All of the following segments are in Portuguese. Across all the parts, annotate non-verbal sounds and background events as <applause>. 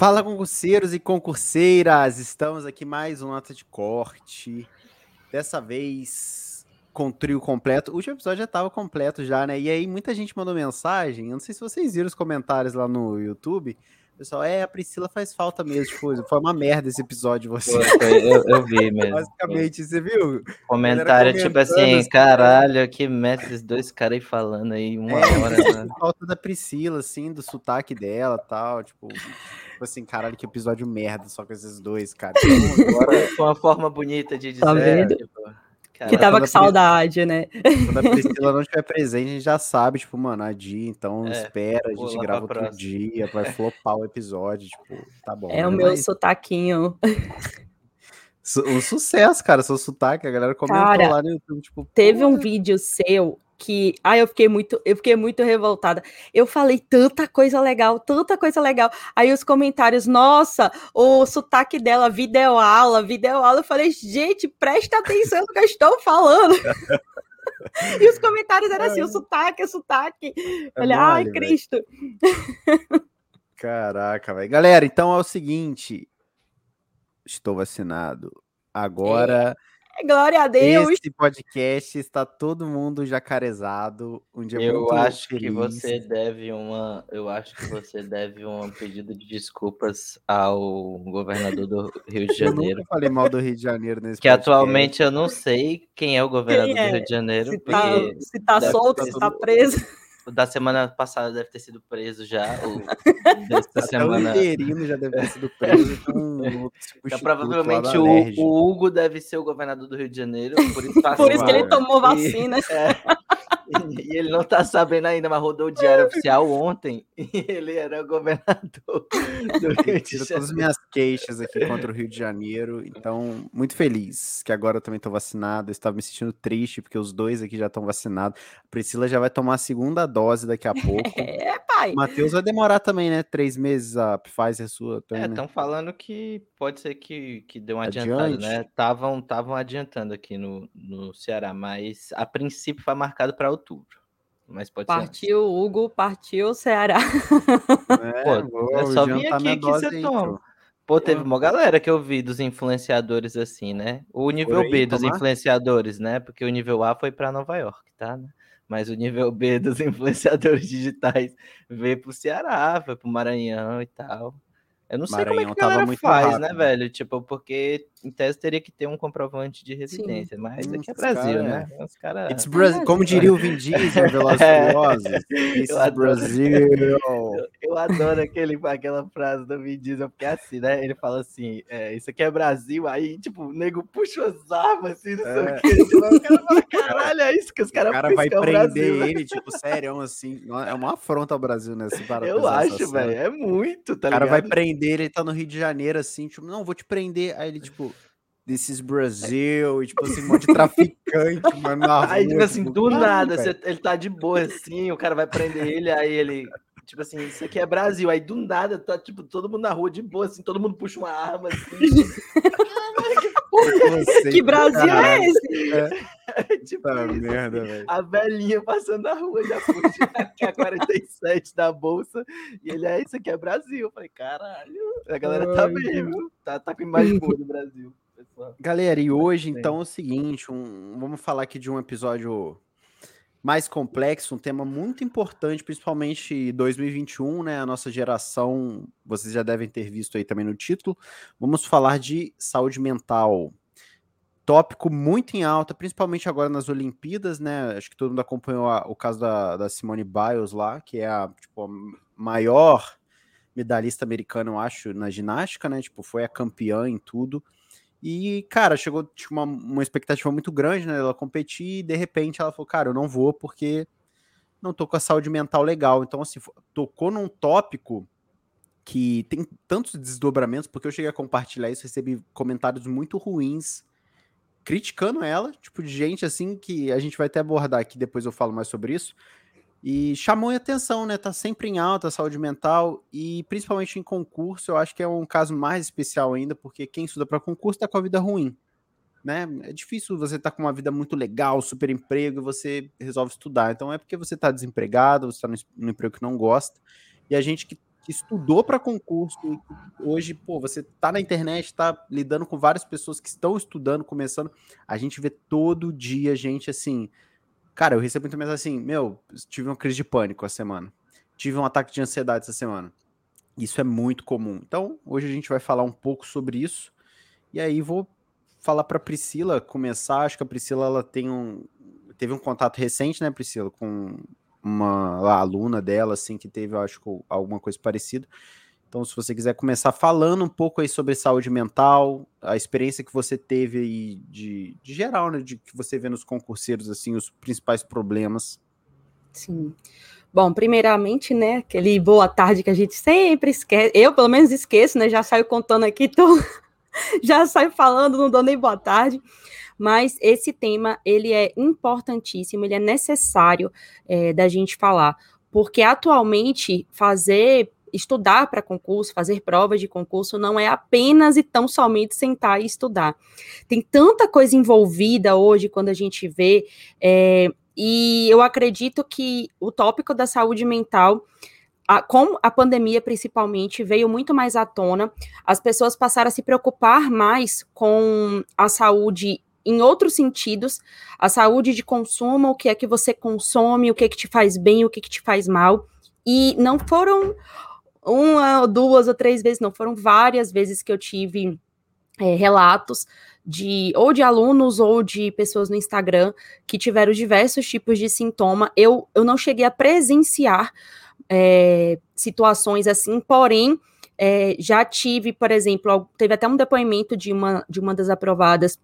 Fala, concurseiros e concurseiras! Estamos aqui mais um Nota de Corte. Dessa vez com trio completo. O último episódio já estava completo já, né? E aí muita gente mandou mensagem. Eu não sei se vocês viram os comentários lá no YouTube. Pessoal, é, a Priscila faz falta mesmo. Tipo, foi uma merda esse episódio, você. Eu, eu vi mesmo. Basicamente, você viu? Comentário tipo assim, caralho, que mete esses dois caras aí falando aí uma é, hora. <laughs> Né? Falta da Priscila, assim, do sotaque dela tal. Tipo, tipo assim, caralho, que episódio merda só com esses dois, cara. Então, agora... <laughs> Foi uma forma bonita de dizer. Tá vendo? Tipo, que tava com saudade, né? Quando a Priscila não estiver presente, a gente já sabe, tipo, mano, a Di, então é, espera, a gente grava outro próxima. dia, vai flopar o episódio, tipo, tá bom. É né? o meu Mas... sotaquinho. Um sucesso, cara, seu sotaque, a galera comentou cara, lá no YouTube, tipo... Teve um vídeo seu que ah, eu fiquei muito, eu fiquei muito revoltada. Eu falei tanta coisa legal, tanta coisa legal. Aí os comentários, nossa, o sotaque dela, videoaula, videoaula. Eu falei, gente, presta atenção no que eu estou falando. <laughs> e os comentários eram assim, o sotaque, o sotaque. É Olha, ai, Cristo. <laughs> Caraca, velho. Galera, então é o seguinte, estou vacinado. Agora é Glória a Deus. Esse podcast está todo mundo jacarezado. Um dia eu acho feliz. que você deve uma, eu acho que você deve um pedido de desculpas ao governador do Rio de Janeiro. Eu nunca falei mal do Rio de Janeiro nesse Que podcast. atualmente eu não sei quem é o governador é? do Rio de Janeiro. Se tá, se tá solto, se tá preso da semana passada deve ter sido preso já. O <laughs> dessa semana. O já deve ter sido preso. Então, então <laughs> provavelmente o, o, Hugo deve ser o governador do Rio de Janeiro. Por isso, <laughs> por isso que ele tomou vacina. E, é, e ele não tá sabendo ainda, mas rodou o diário oficial ontem e ele era o governador do Rio de Janeiro. todas as minhas queixas aqui contra o Rio de Janeiro, então muito feliz que agora eu também tô vacinado. Eu estava me sentindo triste porque os dois aqui já estão vacinados. A Priscila já vai tomar a segunda dose daqui a pouco. <laughs> É, pai. O Matheus vai demorar também, né? Três meses a Pfizer sua. Também, é, estão né? falando que pode ser que, que deu uma adiantada, né? Estavam adiantando aqui no, no Ceará, mas a princípio foi marcado para outubro. Mas pode partiu ser Hugo, partiu Ceará. <laughs> É, Pô, vou, é só vir aqui que você toma. Pô, teve uma galera que eu vi dos influenciadores assim, né? O nível aí, B dos tomar? influenciadores, né? Porque o nível A foi para Nova York, tá? Mas o nível B <laughs> dos influenciadores digitais veio pro Ceará, foi pro Maranhão e tal. Eu não sei Maranhão como é que a galera faz, né, rápido. né, velho? Tipo, porque em tese teria que ter um comprovante de residência, Sim. mas hum, aqui é Brasil, cara, né? É. Os cara... It's Bra como diria o Vin Diesel, <laughs> Velozes. It's eu Brasil. Eu, eu, adoro aquele, aquela frase do Vin Diesel, porque é assim, né? Ele fala assim, é, isso aqui é Brasil, aí, tipo, o nego puxa as armas, assim, não sei é. o quê. O cara fala, <laughs> caralho, é isso que os caras O cara vai prender Brasil, ele, tipo, sério, assim, é uma afronta ao Brasil, né? Eu acho, velho, é muito, tá ligado? O cara vai prender prender, ele tá no Rio de Janeiro, assim, tipo, não, vou te prender. Aí ele, tipo, this is Brasil, e tipo assim, um monte de traficante, <laughs> mano, na rua. Aí, tipo assim, tipo, do nada, você, ele tá de boa, assim, o cara vai prender ele, aí ele, tipo assim, isso aqui é Brasil. Aí, do nada, tá, tipo, todo mundo na rua de boa, assim, todo mundo puxa uma arma, assim. <laughs> que Brasil é esse? É. <laughs> tipo tá merda, velho. A velhinha passando na rua já puxa a 47 da bolsa. E ele é isso aqui é Brasil. Eu falei, caralho, a galera tá bem, viu? Tá, tá com imagem boa do Brasil. Pessoal. Galera, e hoje, então, é o seguinte: um, vamos falar aqui de um episódio mais complexo, um tema muito importante, principalmente 2021, né? A nossa geração, vocês já devem ter visto aí também no título. Vamos falar de saúde mental tópico muito em alta, principalmente agora nas Olimpíadas, né? Acho que todo mundo acompanhou a, o caso da, da, Simone Biles lá, que é a, tipo, a maior medalhista americana, eu acho, na ginástica, né? Tipo, foi a campeã em tudo. E, cara, chegou tipo, uma, uma expectativa muito grande, né? Ela competir e de repente ela falou, cara, eu não vou porque não tô com a saúde mental legal. Então, assim, tocou num tópico que tem tantos desdobramentos, porque eu cheguei a compartilhar isso, recebi comentários muito ruins criticando ela, tipo, de gente assim que a gente vai até abordar aqui, depois eu falo mais sobre isso. E chamou a atenção, né? Tá sempre em alta a saúde mental e principalmente em concurso, eu acho que é um caso mais especial ainda, porque quem estuda para concurso tá com a vida ruim, né? É difícil você tá com uma vida muito legal, super emprego e você resolve estudar. Então é porque você tá desempregado, você tá no emprego que não gosta. E a gente que que estudou para concurso, hoje, pô, você tá na internet, tá lidando com várias pessoas que estão estudando, começando, a gente vê todo dia gente assim, cara, eu recebo muita mensagem assim, meu, tive uma crise de pânico essa semana, tive um ataque de ansiedade essa semana. Isso é muito comum. Então, hoje a gente vai falar um pouco sobre isso. E aí vou falar para Priscila começar. Acho que a Priscila ela tem um teve um contato recente, né, Priscila, com uma aluna dela, assim, que teve, acho, alguma coisa parecida. Então, se você quiser começar falando um pouco aí sobre saúde mental, a experiência que você teve aí de, de geral, né, de que você vê nos concurseiros, assim, os principais problemas. Sim. Bom, primeiramente, né, aquele boa tarde que a gente sempre esquece, eu pelo menos esqueço, né, já saio contando aqui, então <laughs> já saio falando, não dou nem boa tarde mas esse tema ele é importantíssimo, ele é necessário é, da gente falar, porque atualmente fazer estudar para concurso, fazer provas de concurso não é apenas e tão somente sentar e estudar. Tem tanta coisa envolvida hoje quando a gente vê, é, e eu acredito que o tópico da saúde mental a, com a pandemia, principalmente, veio muito mais à tona. As pessoas passaram a se preocupar mais com a saúde em outros sentidos, a saúde de consumo, o que é que você consome, o que é que te faz bem, o que é que te faz mal. E não foram uma, duas ou três vezes, não, foram várias vezes que eu tive é, relatos de ou de alunos ou de pessoas no Instagram que tiveram diversos tipos de sintoma. Eu, eu não cheguei a presenciar é, situações assim, porém. É, já tive, por exemplo, teve até um depoimento de uma, de uma das aprovadas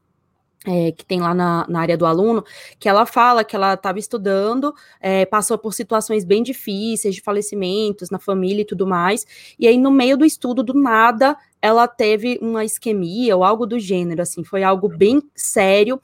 é, que tem lá na, na, área do aluno, que ela fala que ela estava estudando, é, passou por situações bem difíceis, de falecimentos na família e tudo mais, e aí no meio do estudo, do nada, ela teve uma isquemia ou algo do gênero, assim, foi algo bem sério,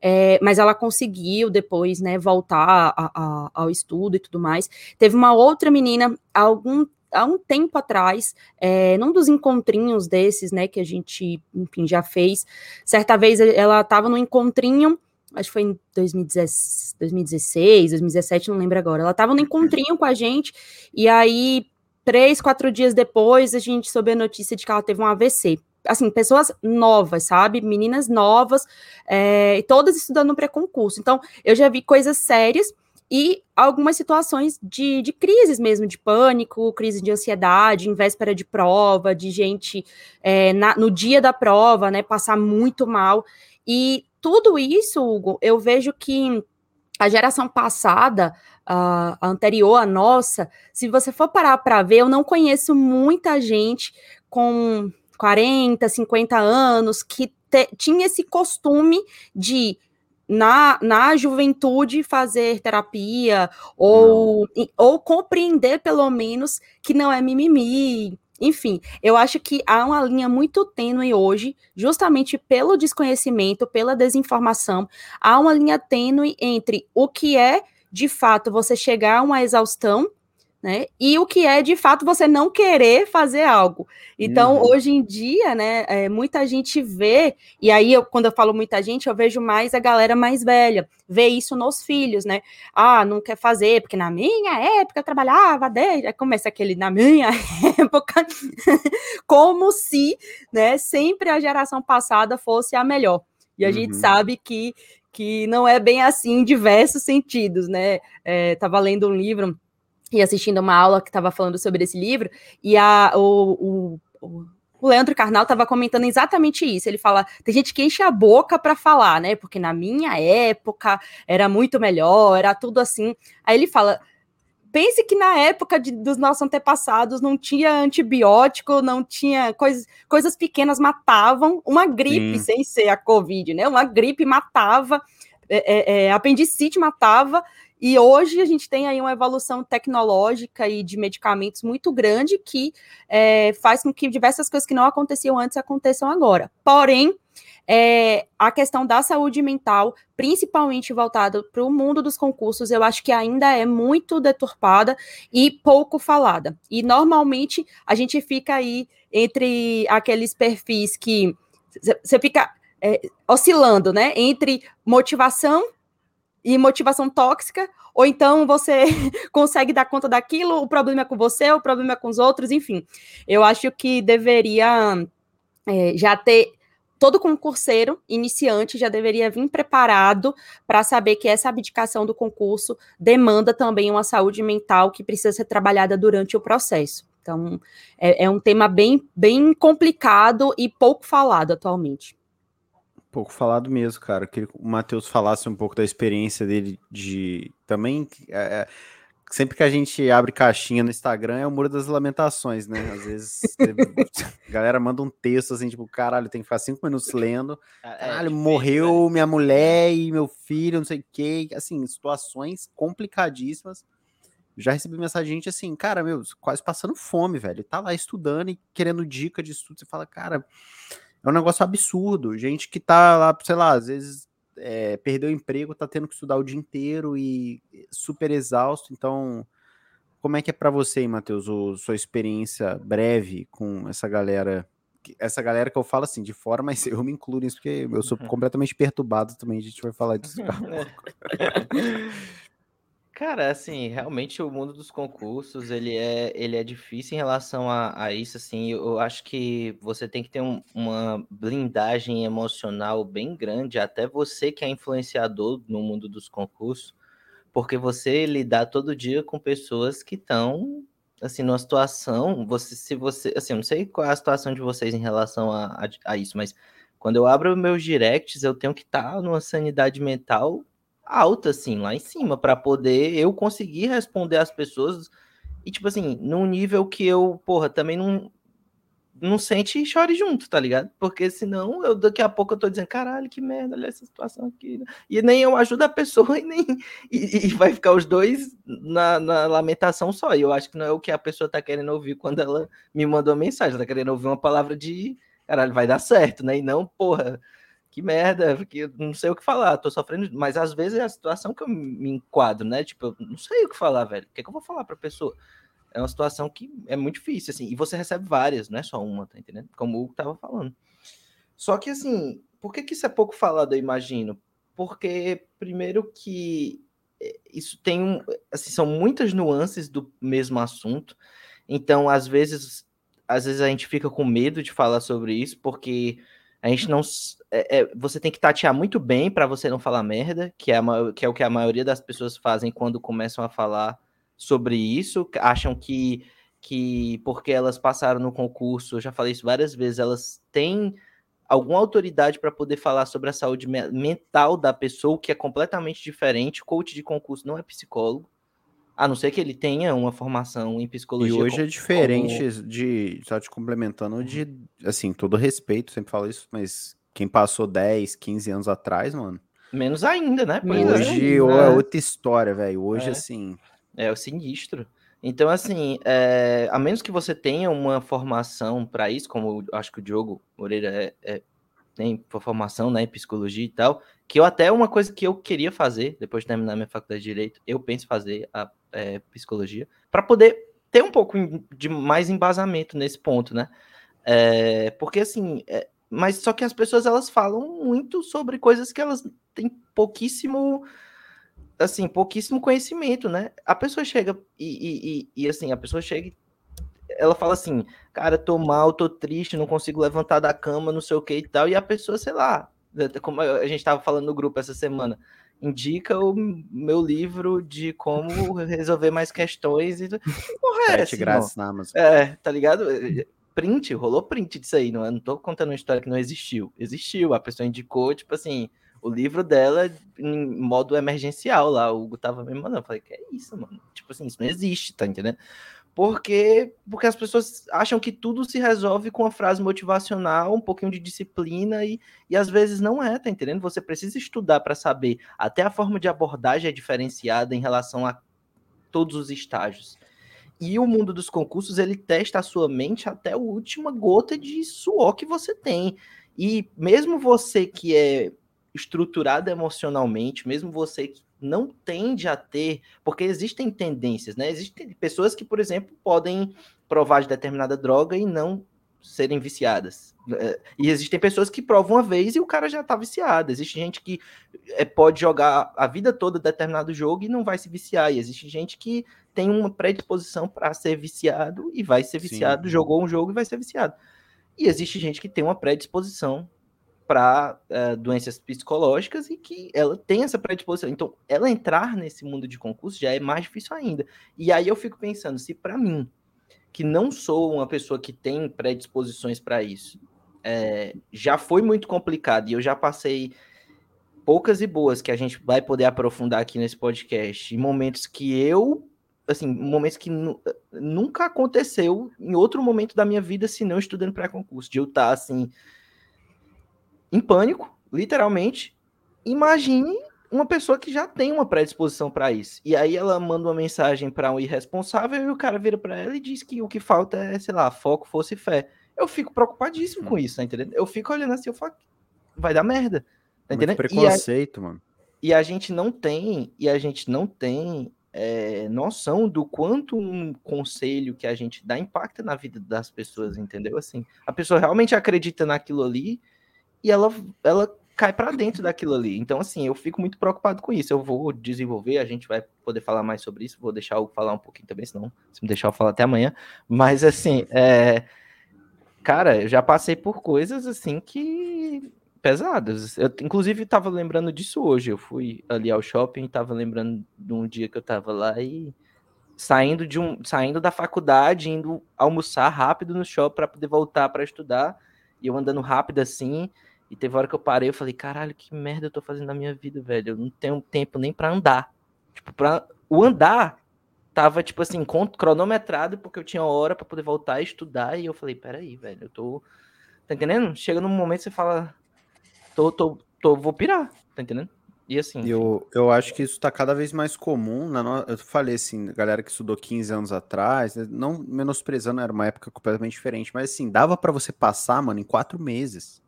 é, mas ela conseguiu depois, né, voltar a, a, ao estudo e tudo mais. Teve uma outra menina, algum há um tempo atrás, é, num dos encontrinhos desses, né, que a gente, enfim, já fez, certa vez ela estava no encontrinho, acho que foi em 2016, 2017, não lembro agora, ela estava no encontrinho com a gente, e aí, três, quatro dias depois, a gente soube a notícia de que ela teve um AVC, assim, pessoas novas, sabe? Meninas novas, é, todas estudando no pré-concurso. Então, eu já vi coisas sérias e algumas situações de, de crises mesmo, de pânico, crise de ansiedade, em véspera de prova, de gente é, na, no dia da prova, né, passar muito mal. E tudo isso, Hugo, eu vejo que a geração passada, a anterior à nossa, se você for parar para ver, eu não conheço muita gente com 40, 50 anos que te, tinha esse costume de na, na juventude fazer terapia ou, ou compreender pelo menos que não é mimimi. Enfim, eu acho que há uma linha muito tênue hoje, justamente pelo desconhecimento, pela desinformação, há uma linha tênue entre o que é, de fato, você chegar a uma exaustão né? E o que é de fato você não querer fazer algo. Então, uhum. hoje em dia, né, é, muita gente vê, e aí eu, quando eu falo muita gente, eu vejo mais a galera mais velha, vê isso nos filhos, né? Ah, não quer fazer, porque na minha época eu trabalhava desde. Aí começa aquele na minha <laughs> época, <laughs> como se, né, sempre a geração passada fosse a melhor. E a uhum. gente sabe que, que não é bem assim em diversos sentidos, né? É, tava lendo um livro e assistindo uma aula que estava falando sobre esse livro, e a, o, o, o Leandro Carnal estava comentando exatamente isso. Ele fala: tem gente que enche a boca para falar, né? Porque na minha época era muito melhor, era tudo assim. Aí ele fala. Pense que na época de, dos nossos antepassados não tinha antibiótico, não tinha coisas, coisas pequenas matavam. Uma gripe, Sim. sem ser a Covid, né? Uma gripe matava, é, é, é apendicite matava, e hoje a gente tem aí uma evolução tecnológica e de medicamentos muito grande que é, faz com que diversas coisas que não aconteciam antes aconteçam agora. Porém, é, a questão da saúde mental, principalmente voltada para o mundo dos concursos, eu acho que ainda é muito deturpada e pouco falada. E normalmente a gente fica aí entre aqueles perfis que você fica é, oscilando, né? Entre motivação e motivação tóxica ou então você <laughs> consegue dar conta daquilo, o problema é com você, o problema é com os outros, enfim. Eu acho que deveria é, já ter todo concurseiro iniciante já deveria vir preparado para saber que essa abdicação do concurso demanda também uma saúde mental que precisa ser trabalhada durante o processo. Então, é, é um tema bem, bem complicado e pouco falado atualmente. Pouco falado mesmo, cara. Queria que o Matheus falasse um pouco da experiência dele de também. É, é sempre que a gente abre caixinha no Instagram é o Muro das Lamentações, né? Às vezes <laughs> a galera manda um texto assim, tipo, caralho, tem que ficar cinco minutos lendo. É, é caralho, é, morreu minha mulher e meu filho, não sei o quê. Assim, situações complicadíssimas. Já recebi mensagem de gente assim, cara, meu, quase passando fome, velho. Tá lá estudando e querendo dica de estudo. Você fala, cara, é um negócio absurdo. Gente que tá lá, sei lá, às vezes é, perdeu o emprego, tá tendo que estudar o dia inteiro e super exausto. Então, como é que é para você, Matheus, sua experiência breve com essa galera? Essa galera que eu falo assim de fora, <laughs> mas eu me incluo nisso, porque eu sou uhum. completamente perturbado também. A gente vai falar disso. <laughs> <laughs> Cara, assim, realmente o mundo dos concursos, ele é, ele é difícil em relação a, a isso, assim, eu acho que você tem que ter um, uma blindagem emocional bem grande, até você que é influenciador no mundo dos concursos, porque você lidar todo dia com pessoas que estão, assim, numa situação, você, se você, assim, eu não sei qual é a situação de vocês em relação a, a, a isso, mas quando eu abro meus directs, eu tenho que estar numa sanidade mental alta, assim, lá em cima, para poder eu conseguir responder às pessoas. E, tipo assim, num nível que eu, porra, também não, não sente e chore junto, tá ligado? Porque senão eu daqui a pouco eu tô dizendo, caralho, que merda, olha essa situação aqui. Né? E nem eu ajudo a pessoa <laughs> e nem. E, e vai ficar os dois na, na, lamentação só. E eu acho que não é o que a pessoa tá querendo ouvir quando ela me mandou mensagem. Ela tá querendo ouvir uma palavra de caralho, vai dar certo, né? E não, porra que merda, porque não sei o que falar, tô sofrendo, mas às vezes é a situação que eu me enquadro, né? Tipo, eu não sei o que falar, velho. O que, é que eu vou falar pra pessoa? É uma situação que é muito difícil, assim, e você recebe várias, não é só uma, tá entendendo? Como o Hugo tava falando. Só que, assim, por que, que isso é pouco falado, eu imagino? Porque, primeiro, que é, isso tem um. Assim, são muitas nuances do mesmo assunto, então, às vezes, às vezes a gente fica com medo de falar sobre isso, porque a gente não. É, é, você tem que tatear muito bem para você não falar merda, que é, a, que é o que a maioria das pessoas fazem quando começam a falar sobre isso. Acham que, que porque elas passaram no concurso, eu já falei isso várias vezes, elas têm alguma autoridade para poder falar sobre a saúde mental da pessoa, que é completamente diferente. Coach de concurso não é psicólogo. A não ser que ele tenha uma formação em psicologia. E hoje como, é diferente como... de, só te complementando, de, assim, todo respeito, sempre falo isso, mas quem passou 10, 15 anos atrás, mano. Menos ainda, né? Pois hoje é, é outra história, velho. Hoje, é. assim. É o sinistro. Então, assim, é, a menos que você tenha uma formação para isso, como acho que o Diogo Moreira é, é, tem formação né, em psicologia e tal, que eu até uma coisa que eu queria fazer, depois de terminar minha faculdade de Direito, eu penso fazer a é, psicologia, para poder ter um pouco de mais embasamento nesse ponto, né? É, porque assim, é, mas só que as pessoas elas falam muito sobre coisas que elas têm pouquíssimo, assim, pouquíssimo conhecimento, né? A pessoa chega e, e, e, assim, a pessoa chega ela fala assim, cara, tô mal, tô triste, não consigo levantar da cama, não sei o que e tal, e a pessoa, sei lá, como a gente tava falando no grupo essa semana, indica o meu livro de como resolver mais questões e porra é grátis na Amazon. É, tá ligado? Print, rolou print disso aí, não, eu não tô contando uma história que não existiu. Existiu, a pessoa indicou, tipo assim, o livro dela em modo emergencial lá, o Hugo tava me mandando, eu falei, que é isso, mano? Tipo assim, isso não existe, tá entendendo? Porque porque as pessoas acham que tudo se resolve com uma frase motivacional, um pouquinho de disciplina e, e às vezes não é, tá entendendo? Você precisa estudar para saber. Até a forma de abordagem é diferenciada em relação a todos os estágios. E o mundo dos concursos, ele testa a sua mente até a última gota de suor que você tem. E mesmo você que é estruturado emocionalmente, mesmo você que não tende a ter, porque existem tendências, né? Existem pessoas que, por exemplo, podem provar de determinada droga e não serem viciadas. É, e existem pessoas que provam uma vez e o cara já tá viciado. Existe gente que é, pode jogar a vida toda determinado jogo e não vai se viciar. E existe gente que tem uma predisposição para ser viciado e vai ser viciado, Sim. jogou um jogo e vai ser viciado. E existe gente que tem uma predisposição para é, doenças psicológicas e que ela tem essa predisposição. Então, ela entrar nesse mundo de concurso já é mais difícil ainda. E aí eu fico pensando, se para mim, que não sou uma pessoa que tem predisposições para isso, é, já foi muito complicado e eu já passei poucas e boas que a gente vai poder aprofundar aqui nesse podcast, em momentos que eu, assim, momentos que nunca aconteceu em outro momento da minha vida, se não estudando para concurso, de eu estar tá, assim em pânico, literalmente. Imagine uma pessoa que já tem uma predisposição para isso. E aí ela manda uma mensagem para um irresponsável e o cara vira para ela e diz que o que falta é, sei lá, foco, força e fé eu fico preocupadíssimo com isso, tá entendendo? Eu fico olhando assim, eu falo, vai dar merda. Tá entendendo? Muito preconceito, e a, mano. E a gente não tem, e a gente não tem é, noção do quanto um conselho que a gente dá impacta na vida das pessoas, entendeu? Assim, a pessoa realmente acredita naquilo ali e ela, ela cai para dentro daquilo ali. Então, assim, eu fico muito preocupado com isso. Eu vou desenvolver, a gente vai poder falar mais sobre isso. Vou deixar o falar um pouquinho também, senão, se me deixar eu falar até amanhã. Mas, assim, é, Cara, eu já passei por coisas assim que pesadas. Eu, inclusive, tava lembrando disso hoje. Eu fui ali ao shopping, tava lembrando de um dia que eu tava lá e saindo de um, saindo da faculdade, indo almoçar rápido no shopping para poder voltar para estudar. E eu andando rápido assim, e teve hora que eu parei, eu falei, caralho, que merda eu tô fazendo na minha vida, velho. Eu não tenho tempo nem para andar. Tipo, para o andar tava, tipo assim, cronometrado, porque eu tinha hora para poder voltar a estudar, e eu falei, peraí, velho, eu tô. Tá entendendo? Chega num momento que você fala, tô, tô, tô, vou pirar, tá entendendo? E assim. Eu, eu acho que isso tá cada vez mais comum. Na no... Eu falei assim, galera que estudou 15 anos atrás, né, não menosprezando, era uma época completamente diferente, mas assim, dava para você passar, mano, em quatro meses.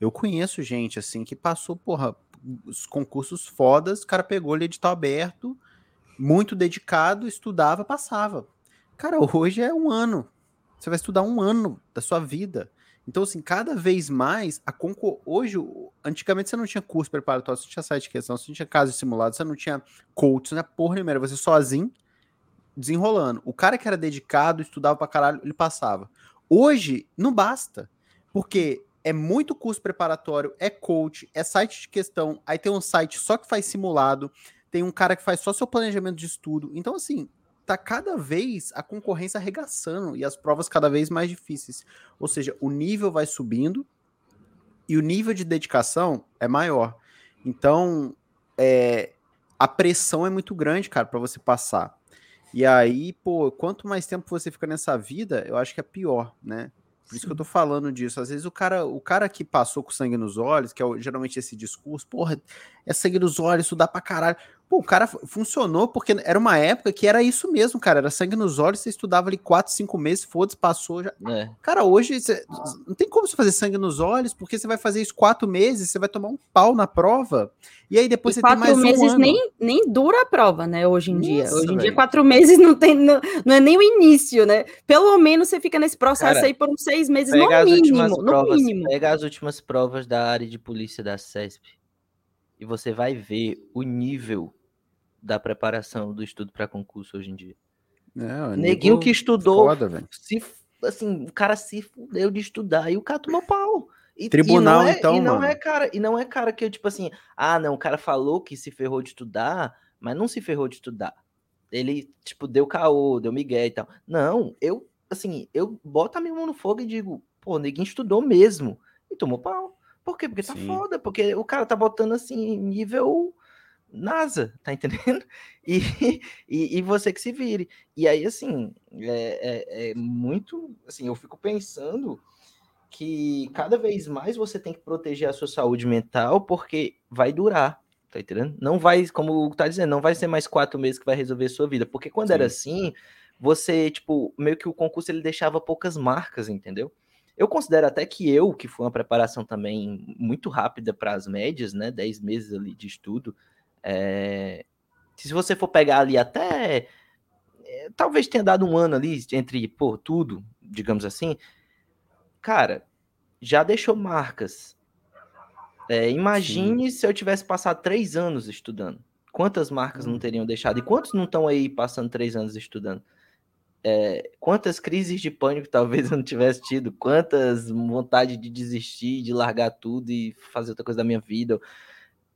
Eu conheço gente assim que passou, porra, os concursos fodas, o cara pegou ele edital aberto muito dedicado, estudava, passava. Cara, hoje é um ano. Você vai estudar um ano da sua vida. Então, assim, cada vez mais, a concor... hoje, antigamente você não tinha curso preparatório, você não tinha site de questão, você não tinha caso simulado, você não tinha coach, você não tinha porra nenhuma, era você sozinho, desenrolando. O cara que era dedicado, estudava pra caralho, ele passava. Hoje, não basta, porque é muito curso preparatório, é coach, é site de questão, aí tem um site só que faz simulado, tem um cara que faz só seu planejamento de estudo. Então, assim, tá cada vez a concorrência arregaçando e as provas cada vez mais difíceis. Ou seja, o nível vai subindo e o nível de dedicação é maior. Então, é, a pressão é muito grande, cara, para você passar. E aí, pô, quanto mais tempo você fica nessa vida, eu acho que é pior, né? Por isso que eu tô falando disso. Às vezes o cara, o cara que passou com sangue nos olhos, que é geralmente esse discurso, porra, é sangue nos olhos, isso dá pra caralho. Pô, o cara funcionou porque era uma época que era isso mesmo, cara. Era sangue nos olhos, você estudava ali quatro, cinco meses, foda-se, passou já. É. Cara, hoje você, não tem como você fazer sangue nos olhos, porque você vai fazer isso quatro meses, você vai tomar um pau na prova, e aí depois e você tem mais meses um ano. Nem, nem dura a prova, né, hoje em Nossa, dia. Hoje em véio. dia, quatro meses não tem, não, não, é nem o início, né? Pelo menos você fica nesse processo cara, aí por uns seis meses, no mínimo, no provas, mínimo. Pega as últimas provas da área de polícia da CESP e você vai ver o nível da preparação do estudo para concurso hoje em dia. É, Neguinho que estudou, foda, se, assim, o cara se fudeu de estudar e o cara tomou pau. E, Tribunal, e é, então, e não mano. é cara E não é cara que eu, tipo assim, ah, não, o cara falou que se ferrou de estudar, mas não se ferrou de estudar. Ele, tipo, deu caô, deu migué e tal. Não, eu, assim, eu boto a minha mão no fogo e digo, pô, neguinho estudou mesmo. E tomou pau. Por quê? Porque tá Sim. foda, porque o cara tá botando, assim, nível NASA, tá entendendo? <laughs> E, e, e, você que se vire. E aí, assim, é, é, é, muito. Assim, eu fico pensando que cada vez mais você tem que proteger a sua saúde mental, porque vai durar, tá entendendo? Não vai, como tá dizendo, não vai ser mais quatro meses que vai resolver a sua vida. Porque quando Sim. era assim, você, tipo, meio que o concurso ele deixava poucas marcas, entendeu? Eu considero até que eu, que foi uma preparação também muito rápida para as médias, né? 10 meses ali de estudo, é, se você for pegar ali até. É, talvez tenha dado um ano ali entre, pô, tudo, digamos assim. cara, já deixou marcas. É, imagine Sim. se eu tivesse passado três anos estudando. Quantas marcas hum. não teriam deixado? E quantos não estão aí passando três anos estudando? É, quantas crises de pânico <laughs> talvez eu não tivesse tido? Quantas vontade de desistir, de largar tudo e fazer outra coisa da minha vida?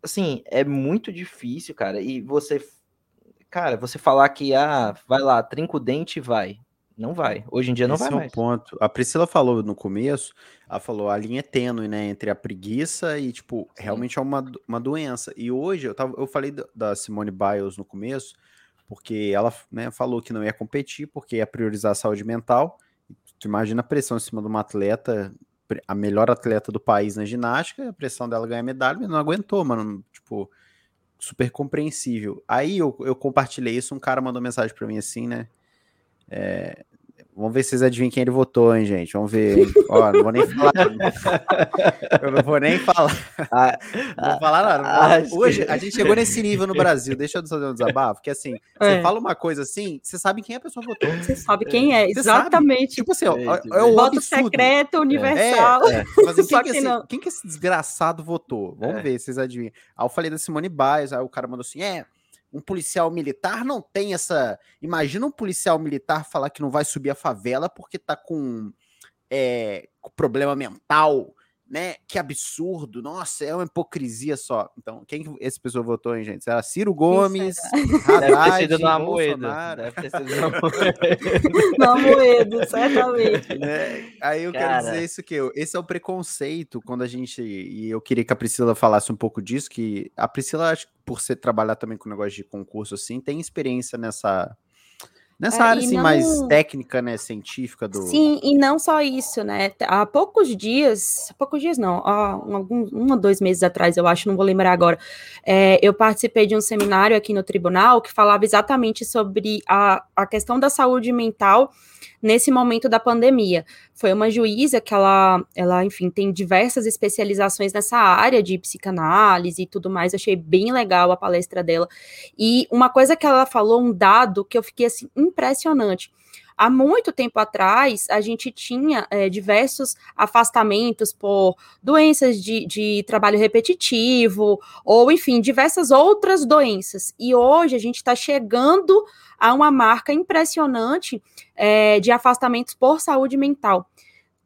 Assim, é muito difícil, cara. E você, cara, você falar que, ah, vai lá, trinca o dente e vai. Não vai. Hoje em dia não Esse vai é mais. ponto. A Priscila falou no começo, ela falou a linha é tênue, né, entre a preguiça e, tipo, realmente é uma, uma doença. E hoje, eu, tava, eu falei da Simone Biles no começo, porque ela né, falou que não ia competir, porque ia priorizar a saúde mental. Tu imagina a pressão em cima de uma atleta, a melhor atleta do país na ginástica, a pressão dela ganhar medalha, mas não aguentou, mano. Tipo, super compreensível. Aí eu, eu compartilhei isso, um cara mandou mensagem para mim assim, né? É, Vamos ver se vocês adivinham quem ele votou, hein, gente? Vamos ver. <laughs> Ó, não vou nem falar. Eu não vou nem falar. Ah, não vou falar nada. Hoje, a gente chegou nesse nível no Brasil. Deixa eu fazer um desabafo. Porque assim, é. você fala uma coisa assim, você sabe quem a pessoa votou. Você sabe quem é, exatamente. Tipo assim, ó, é o voto secreto, universal. É, é. Assim, <laughs> quem, que esse, quem, que esse, desgraçado votou? Vamos é. ver se vocês adivinham. Aí eu falei da Simone Biles, aí o cara mandou assim: é um policial militar não tem essa. Imagina um policial militar falar que não vai subir a favela porque tá com, é, com problema mental, né? Que absurdo. Nossa, é uma hipocrisia só. Então, quem que essa pessoa votou, hein, gente? Era Ciro Gomes, Haddad, Deve ter sido no Bolsonaro. Deve ter sido no <laughs> Amoedo. no Amoedo, certamente. Né? Aí eu Cara. quero dizer isso que eu, esse é o preconceito quando a gente e eu queria que a Priscila falasse um pouco disso, que a Priscila, por ser trabalhar também com negócio de concurso assim, tem experiência nessa Nessa é, área assim, não... mais técnica, né, científica do. Sim, e não só isso, né? Há poucos dias, poucos dias não, há alguns, um ou dois meses atrás, eu acho, não vou lembrar agora, é, eu participei de um seminário aqui no tribunal que falava exatamente sobre a, a questão da saúde mental nesse momento da pandemia. Foi uma juíza que ela, ela, enfim, tem diversas especializações nessa área de psicanálise e tudo mais. achei bem legal a palestra dela. E uma coisa que ela falou, um dado que eu fiquei assim impressionante. Há muito tempo atrás, a gente tinha é, diversos afastamentos por doenças de, de, trabalho repetitivo, ou enfim, diversas outras doenças. E hoje a gente está chegando a uma marca impressionante é, de afastamentos por saúde mental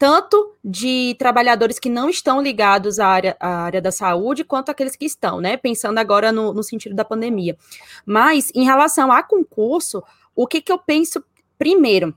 tanto de trabalhadores que não estão ligados à área, à área da saúde, quanto aqueles que estão, né? Pensando agora no, no sentido da pandemia. Mas, em relação a concurso, o que, que eu penso primeiro?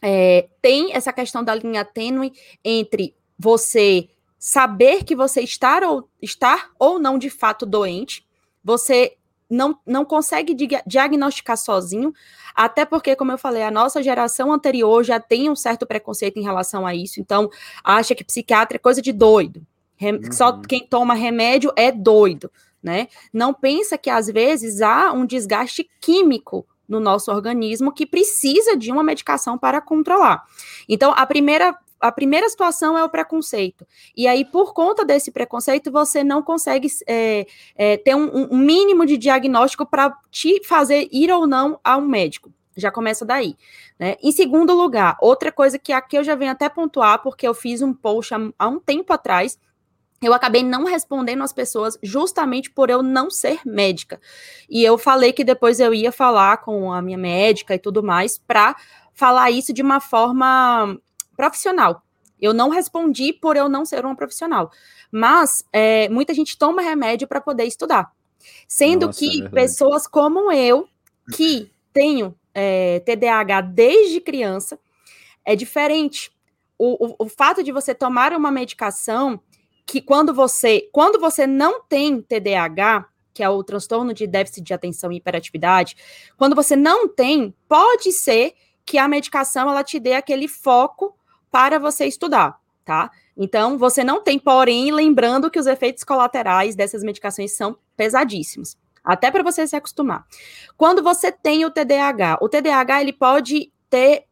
É, tem essa questão da linha tênue entre você saber que você estar ou, estar ou não de fato doente, você não, não consegue diagnosticar sozinho, até porque, como eu falei, a nossa geração anterior já tem um certo preconceito em relação a isso, então acha que psiquiatra é coisa de doido, uhum. só quem toma remédio é doido, né? Não pensa que às vezes há um desgaste químico no nosso organismo que precisa de uma medicação para controlar. Então, a primeira a primeira situação é o preconceito. E aí, por conta desse preconceito, você não consegue é, é, ter um, um, mínimo de diagnóstico para te fazer ir ou não a um médico. Já começa daí. Né? Em segundo lugar, outra coisa que aqui eu já venho até pontuar, porque eu fiz um post há, há um tempo atrás, eu acabei não respondendo as pessoas justamente por eu não ser médica. E eu falei que depois eu ia falar com a minha médica e tudo mais para falar isso de uma forma profissional. Eu não respondi por eu não ser uma profissional. Mas é, muita gente toma remédio para poder estudar. Sendo Nossa, que é pessoas como eu, que tenho é, TDAH desde criança, é diferente. O, o, o fato de você tomar uma medicação que quando você, quando você não tem TDAH, que é o transtorno de déficit de atenção e hiperatividade, quando você não tem, pode ser que a medicação ela te dê aquele foco para você estudar, tá? Então, você não tem, porém, lembrando que os efeitos colaterais dessas medicações são pesadíssimos, até para você se acostumar. Quando você tem o TDAH, o TDAH ele pode ter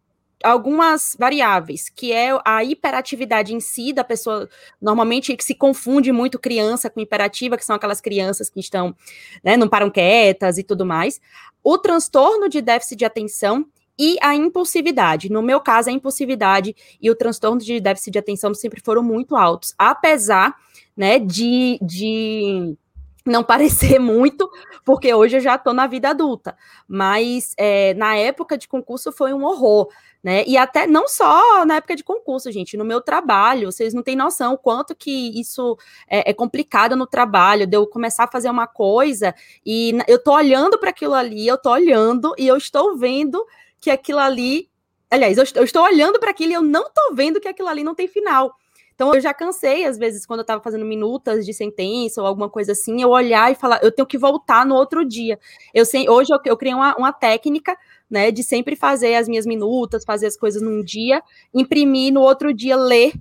algumas variáveis, que é a hiperatividade em si da pessoa, normalmente que se confunde muito criança com hiperativa, que são aquelas crianças que estão, né, não param quietas e tudo mais. O transtorno de déficit de atenção e a impulsividade. No meu caso, a impulsividade e o transtorno de déficit de atenção sempre foram muito altos, apesar né, de, de não <laughs> parecer muito, porque hoje eu já estou na vida adulta. Mas é, na época de concurso foi um horror, né? E até não só na época de concurso, gente, no meu trabalho, vocês não têm noção quanto que isso é, é complicado no trabalho, de eu começar a fazer uma coisa e eu tô olhando para aquilo ali, eu tô olhando e eu estou vendo que aquilo ali. Aliás, eu, eu estou olhando para aquilo e eu não estou vendo que aquilo ali não tem final. Então eu já cansei, às vezes, quando eu estava fazendo minutas de sentença ou alguma coisa assim, eu olhar e falar, eu tenho que voltar no outro dia. Eu sei, hoje eu, eu criei uma, uma técnica, né, de sempre fazer as minhas minutas, fazer as coisas num dia, imprimir no outro dia, ler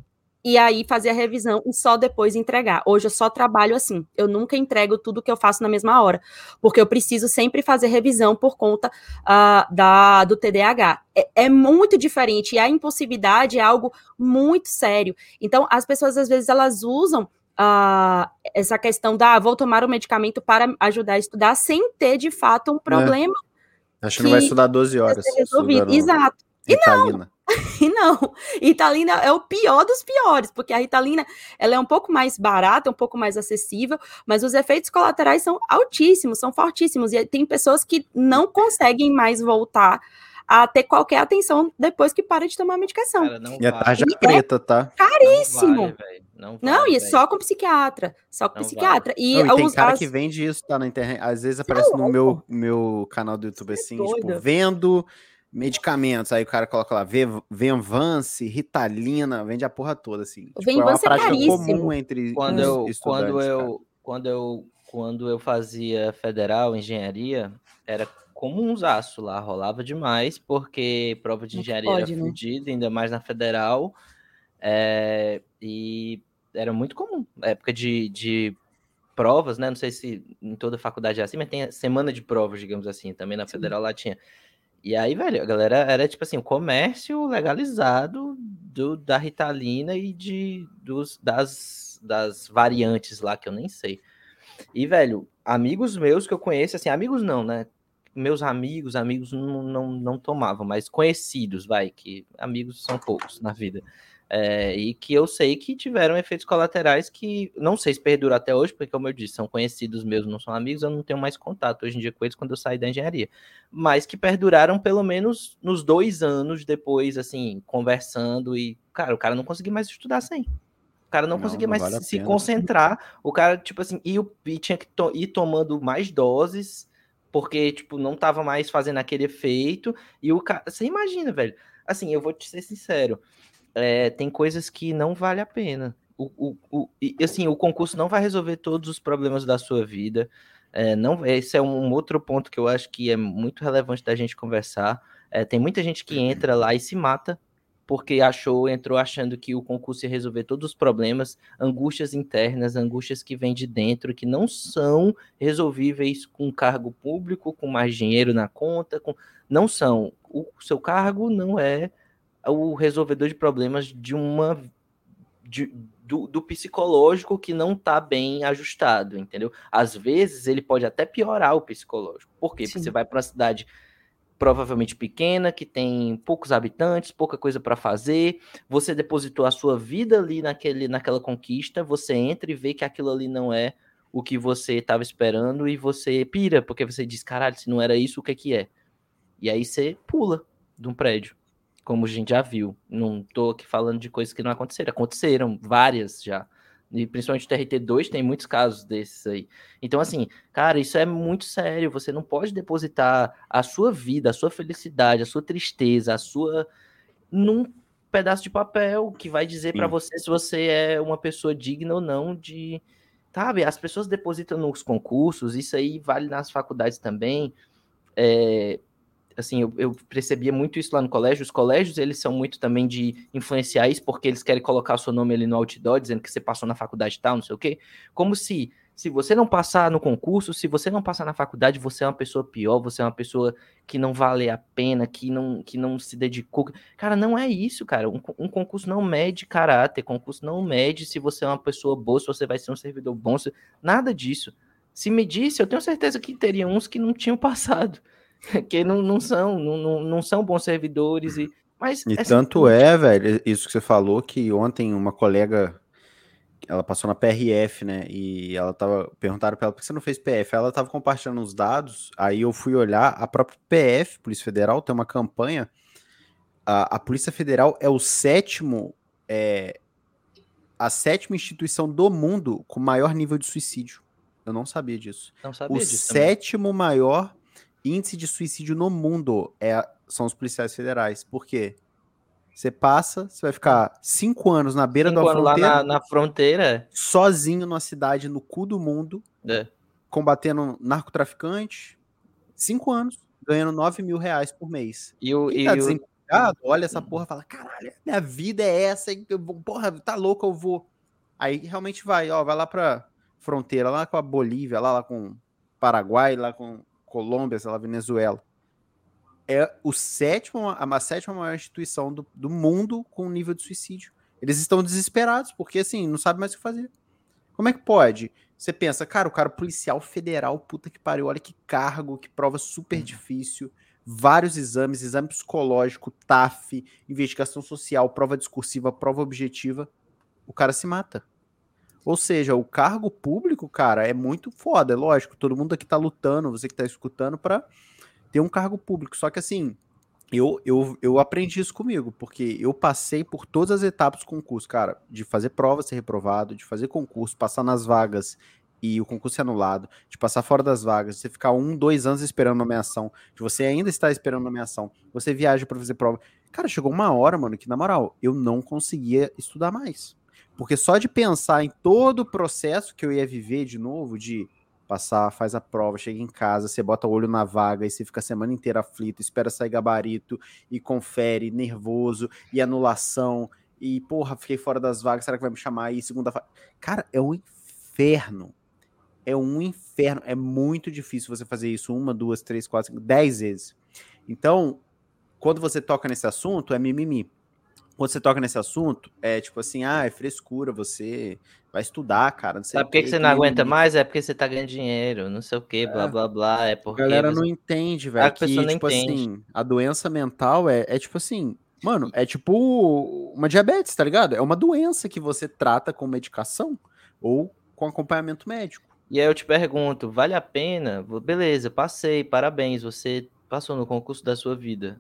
e aí fazer a revisão e só depois entregar. Hoje eu só trabalho assim. Eu nunca entrego tudo que eu faço na mesma hora, porque eu preciso sempre fazer revisão por conta uh, da, do TDAH. É, é, muito diferente e a impulsividade é algo muito sério. Então, as pessoas às vezes elas usam uh, essa questão da ah, vou tomar o medicamento para ajudar a estudar sem ter de fato um é. problema. É. Acho que, não vai estudar 12 horas. Exato. E não, <laughs> E não, Ritalina é o pior dos piores, porque a Ritalina ela é um pouco mais barata, um pouco mais acessível, mas os efeitos colaterais são altíssimos, são fortíssimos, e tem pessoas que não conseguem mais voltar a ter qualquer atenção depois que para de tomar a medicação. Cara, e a tarja e preta, tá? É caríssimo. Não, vale, não, vale, não, e é só com psiquiatra. Só com não psiquiatra. Vale. E, não, e tem cara as... que vende isso, tá na internet. Às vezes aparece no meu, meu canal do YouTube assim, é tipo, vendo medicamentos. Aí o cara coloca lá Venvance, Ritalina, vende a porra toda, assim. Tipo, é uma prática é comum entre quando eu, quando eu quando eu quando eu fazia federal engenharia, era comum aço lá, rolava demais, porque prova de engenharia pode, era né? fodida, ainda mais na federal. É, e era muito comum. época de, de provas, né? Não sei se em toda faculdade é assim, mas tem semana de provas, digamos assim, também na Sim. federal lá tinha. E aí, velho, a galera era tipo assim, o comércio legalizado do, da Ritalina e de, dos, das, das variantes lá, que eu nem sei. E, velho, amigos meus que eu conheço, assim, amigos não, né? Meus amigos, amigos não, não, não tomavam, mas conhecidos, vai, que amigos são poucos na vida. É, e que eu sei que tiveram efeitos colaterais que não sei se perduram até hoje, porque, como eu disse, são conhecidos mesmo, não são amigos, eu não tenho mais contato hoje em dia com eles quando eu saí da engenharia. Mas que perduraram pelo menos nos dois anos depois, assim, conversando e, cara, o cara não conseguia mais estudar sem. O cara não, não conseguia não mais vale se concentrar. O cara, tipo assim, e, e tinha que to ir tomando mais doses, porque, tipo, não tava mais fazendo aquele efeito. E o cara, você imagina, velho. Assim, eu vou te ser sincero é, tem coisas que não vale a pena. O, o, o, e, assim, o concurso não vai resolver todos os problemas da sua vida. É, não, esse é um outro ponto que eu acho que é muito relevante da gente conversar. É, tem muita gente que entra lá e se mata porque achou, entrou achando que o concurso ia resolver todos os problemas, angústias internas, angústias que vêm de dentro, que não são resolvíveis com cargo público, com mais dinheiro na conta, com... não são. O seu cargo não é o resolvedor de problemas de uma de, do, do, psicológico que não está bem ajustado, entendeu? Às vezes ele pode até piorar o psicológico. Por quê? Sim. Porque você vai para uma cidade provavelmente pequena, que tem poucos habitantes, pouca coisa para fazer, você depositou a sua vida ali naquele, naquela conquista, você entra e vê que aquilo ali não é o que você estava esperando e você pira, porque você diz, caralho, se não era isso, o que é que é? E aí você pula de um prédio como a gente já viu. Não tô aqui falando de coisas que não aconteceram, aconteceram várias já. E principalmente o TRT2 tem muitos casos desses aí. Então, assim, cara, isso é muito sério. Você não pode depositar a sua vida, a sua felicidade, a sua tristeza, a sua. num pedaço de papel que vai dizer para você se você é uma pessoa digna ou não de. Sabe? As pessoas depositam nos concursos, isso aí vale nas faculdades também. É, assim, eu, eu, percebia muito isso lá no colégio. Os colégios, eles são muito também de influenciar isso, porque eles querem colocar o seu nome ali no outdoor, dizendo que você passou na faculdade tal, não sei o quê. Como se, se você não passar no concurso, se você não passar na faculdade, você é uma pessoa pior, você é uma pessoa que não vale a pena, que não, que não se dedicou. Cara, não é isso, cara. Um, um concurso não mede caráter, concurso não mede se você é uma pessoa boa, se você vai ser um servidor bom, se... nada disso. Se medisse, eu tenho certeza que teria uns que não tinham <laughs> passado <laughs> que não, não são, não, não são bons servidores e mas e é tanto é, velho, isso que você falou que ontem uma colega ela passou na PRF, né? E ela tava perguntaram para ela por que você não fez PF. Ela tava compartilhando os dados, aí eu fui olhar a própria PF, Polícia Federal, tem uma campanha. A, a Polícia Federal é o sétimo é, a sétima instituição do mundo com maior nível de suicídio. Eu não sabia disso. Não sabia o disso sétimo também. maior índice de suicídio no mundo é, são os policiais federais. Por quê? Você passa, você vai ficar cinco anos na beira cinco da fronteira. Lá na, na, fronteira. Sozinho numa cidade no cu do mundo. É. Combatendo narcotraficante. Cinco anos, ganhando nove mil reais por mês. E o, e tá o, olha essa porra fala: caralho, minha vida é essa, eu porra, tá louco, eu vou. Aí realmente vai, ó, vai lá pra fronteira, lá com a Bolívia, lá, lá com Paraguai, lá com Colômbia, sei lá, Venezuela. É o sétimo, a sétima maior instituição do, do mundo com nível de suicídio. Eles estão desesperados, porque assim, não sabe mais o que fazer. Como é que pode? Você pensa, cara, o cara policial federal, puta que pariu, olha que cargo, que prova super uhum. difícil vários exames, exame psicológico, TAF, investigação social, prova discursiva, prova objetiva, o cara se mata. Ou seja, o cargo público, cara, é muito foda, é lógico. Todo mundo aqui tá lutando, você que tá escutando, para ter um cargo público. Só que assim, eu, eu, eu aprendi isso comigo, porque eu passei por todas as etapas do concurso, cara, de fazer prova, ser reprovado, de fazer concurso, passar nas vagas e o concurso é anulado, de passar fora das vagas, de você ficar um, dois anos esperando nomeação, de você ainda estar esperando nomeação, você viaja para fazer prova. Cara, chegou uma hora, mano, que na moral, eu não conseguia estudar mais. Porque só de pensar em todo o processo que eu ia viver de novo, de passar, faz a prova, chega em casa, você bota o olho na vaga e você fica a semana inteira aflito, espera sair gabarito e confere, nervoso, e anulação, e porra, fiquei fora das vagas, será que vai me chamar aí? Segunda Cara, é um inferno é um inferno. É muito difícil você fazer isso uma, duas, três, quatro, cinco, dez vezes. Então, quando você toca nesse assunto, é mimimi. Quando você toca nesse assunto, é tipo assim, ah, é frescura, você vai estudar, cara. Não sei Sabe por que, que você não aguenta mais? É porque você tá ganhando dinheiro, não sei o que, blá, é. blá, blá. É porque. A galera você... não entende, velho. A que, pessoa não tipo assim, entende. assim, a doença mental é, é tipo assim, mano, é tipo uma diabetes, tá ligado? É uma doença que você trata com medicação ou com acompanhamento médico. E aí eu te pergunto, vale a pena? Beleza, passei, parabéns, você passou no concurso da sua vida.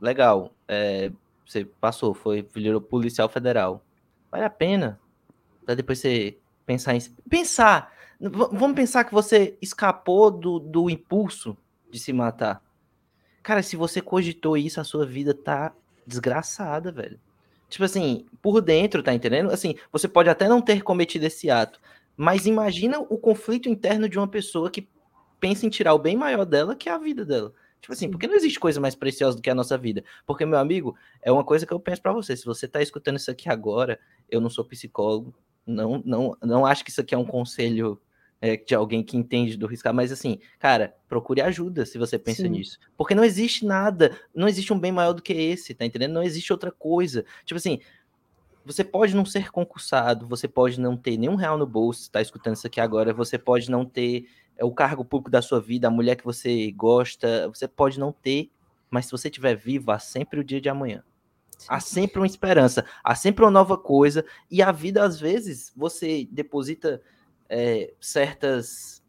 Legal, é, você passou, foi virou policial federal. Vale a pena? Pra depois você pensar em. Pensar! vamos pensar que você escapou do, do impulso de se matar. Cara, se você cogitou isso, a sua vida tá desgraçada, velho. Tipo assim, por dentro, tá entendendo? Assim, você pode até não ter cometido esse ato, mas imagina o conflito interno de uma pessoa que pensa em tirar o bem maior dela, que é a vida dela. Tipo assim, porque não existe coisa mais preciosa do que a nossa vida. Porque, meu amigo, é uma coisa que eu penso para você. Se você tá escutando isso aqui agora, eu não sou psicólogo, não, não, não acho que isso aqui é um conselho é, de alguém que entende do risco, mas assim, cara, procure ajuda se você pensa Sim. nisso. Porque não existe nada, não existe um bem maior do que esse, tá entendendo? Não existe outra coisa. Tipo assim, você pode não ser concursado, você pode não ter nenhum real no bolso, está escutando isso aqui agora, você pode não ter é, o cargo público da sua vida, a mulher que você gosta, você pode não ter, mas se você estiver vivo, há sempre o dia de amanhã. Sim. Há sempre uma esperança, há sempre uma nova coisa, e a vida, às vezes, você deposita é, certas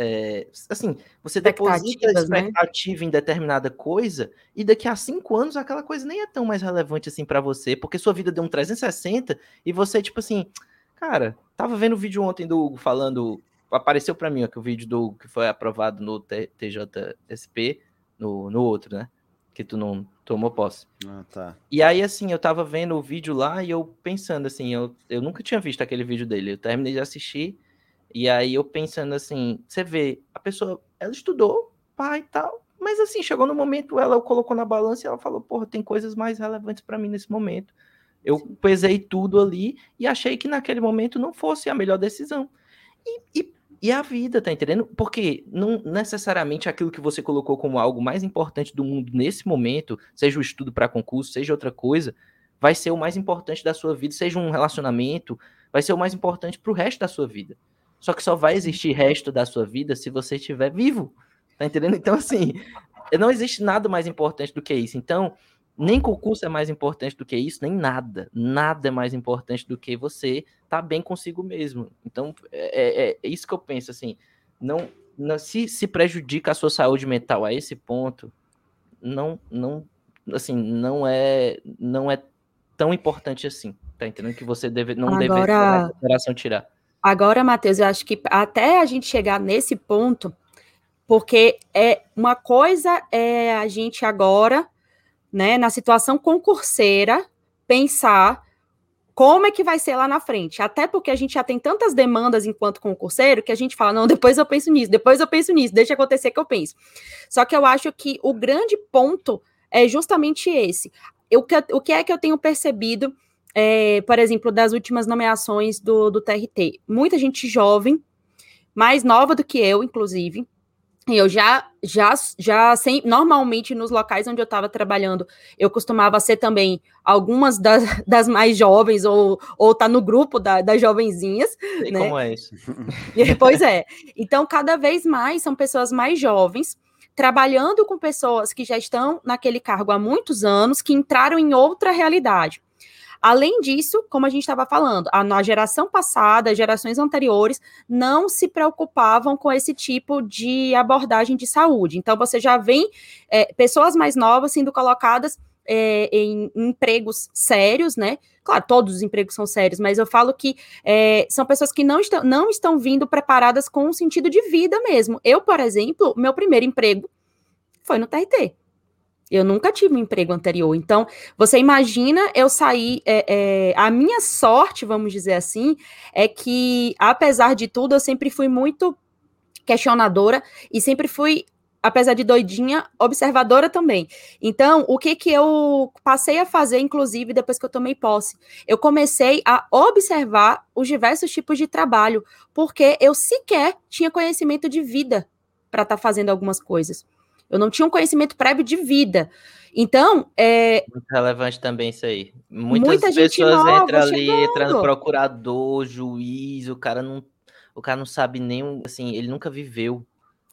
é, assim, você deposita né? expectativa né? em determinada coisa e daqui a cinco anos aquela coisa nem é tão mais relevante assim para você, porque sua vida deu um 360 e você, tipo assim, cara, tava vendo o vídeo ontem do Hugo falando, apareceu para mim ó, que o vídeo do que foi aprovado no TJSP, no, no outro, né? Que tu não tomou posse. Ah, tá. E aí, assim, eu tava vendo o vídeo lá e eu pensando assim, eu, eu nunca tinha visto aquele vídeo dele. Eu terminei de assistir e aí eu pensando assim, você vê, a pessoa, ela estudou, pai e tal, mas assim, chegou no momento, ela colocou na balança e ela falou, porra, tem coisas mais relevantes para mim nesse momento. Eu pesei tudo ali e achei que naquele momento não fosse a melhor decisão. E, e, e a vida, tá entendendo? Porque não necessariamente aquilo que você colocou como algo mais importante do mundo nesse momento, seja o estudo para concurso, seja outra coisa, vai ser o mais importante da sua vida, seja um relacionamento, vai ser o mais importante para o resto da sua vida. Só que só vai existir resto da sua vida se você estiver vivo. Tá entendendo? Então, assim, não existe nada mais importante do que isso. Então, nem concurso é mais importante do que isso, nem nada. Nada é mais importante do que você estar tá bem consigo mesmo. Então, é, é, é, isso que eu penso, assim, não, não se, se prejudica a sua saúde mental a esse ponto, não, não, assim, não é, não é tão importante assim, tá entendendo? Que você deve, não Agora... deve consideração tirar. Agora, Matheus, eu acho que até a gente chegar nesse ponto, porque é uma coisa é a gente agora, né, na situação concurseira, pensar como é que vai ser lá na frente. Até porque a gente já tem tantas demandas enquanto concurseiro que a gente fala, não, depois eu penso nisso, depois eu penso nisso, deixa acontecer que eu penso. Só que eu acho que o grande ponto é justamente esse. Eu, o que é que eu tenho percebido, é, por exemplo, das últimas nomeações do, do TRT? Muita gente jovem, mais nova do que eu, inclusive, eu já, já, já sem, normalmente nos locais onde eu estava trabalhando, eu costumava ser também algumas das, <laughs> das mais jovens, ou, ou tá no grupo da, das jovenzinhas. Sei né? como é isso. <laughs> pois é. Então, cada vez mais são pessoas mais jovens, trabalhando com pessoas que já estão naquele cargo há muitos anos, que entraram em outra realidade. Além disso, como a gente estava falando, a, na geração passada, gerações anteriores, não se preocupavam com esse tipo de abordagem de saúde. Então, você já vem é, pessoas mais novas sendo colocadas é, em, em empregos sérios, né? Claro, todos os empregos são sérios, mas eu falo que é, são pessoas que não estão, não estão vindo preparadas com um sentido de vida mesmo. Eu, por exemplo, meu primeiro emprego foi no TRT. Eu nunca tive um emprego anterior. Então, você imagina eu sair. É, é, a minha sorte, vamos dizer assim, é que, apesar de tudo, eu sempre fui muito questionadora e sempre fui, apesar de doidinha, observadora também. Então, o que que eu passei a fazer, inclusive, depois que eu tomei posse? Eu comecei a observar os diversos tipos de trabalho, porque eu sequer tinha conhecimento de vida para estar tá fazendo algumas coisas. Eu não tinha um conhecimento prévio de vida. Então, é. Muito relevante também isso aí. Muitas muita pessoas entram ali, chegando. entrando procurador, juiz, o cara não. O cara não sabe nem, assim, ele nunca viveu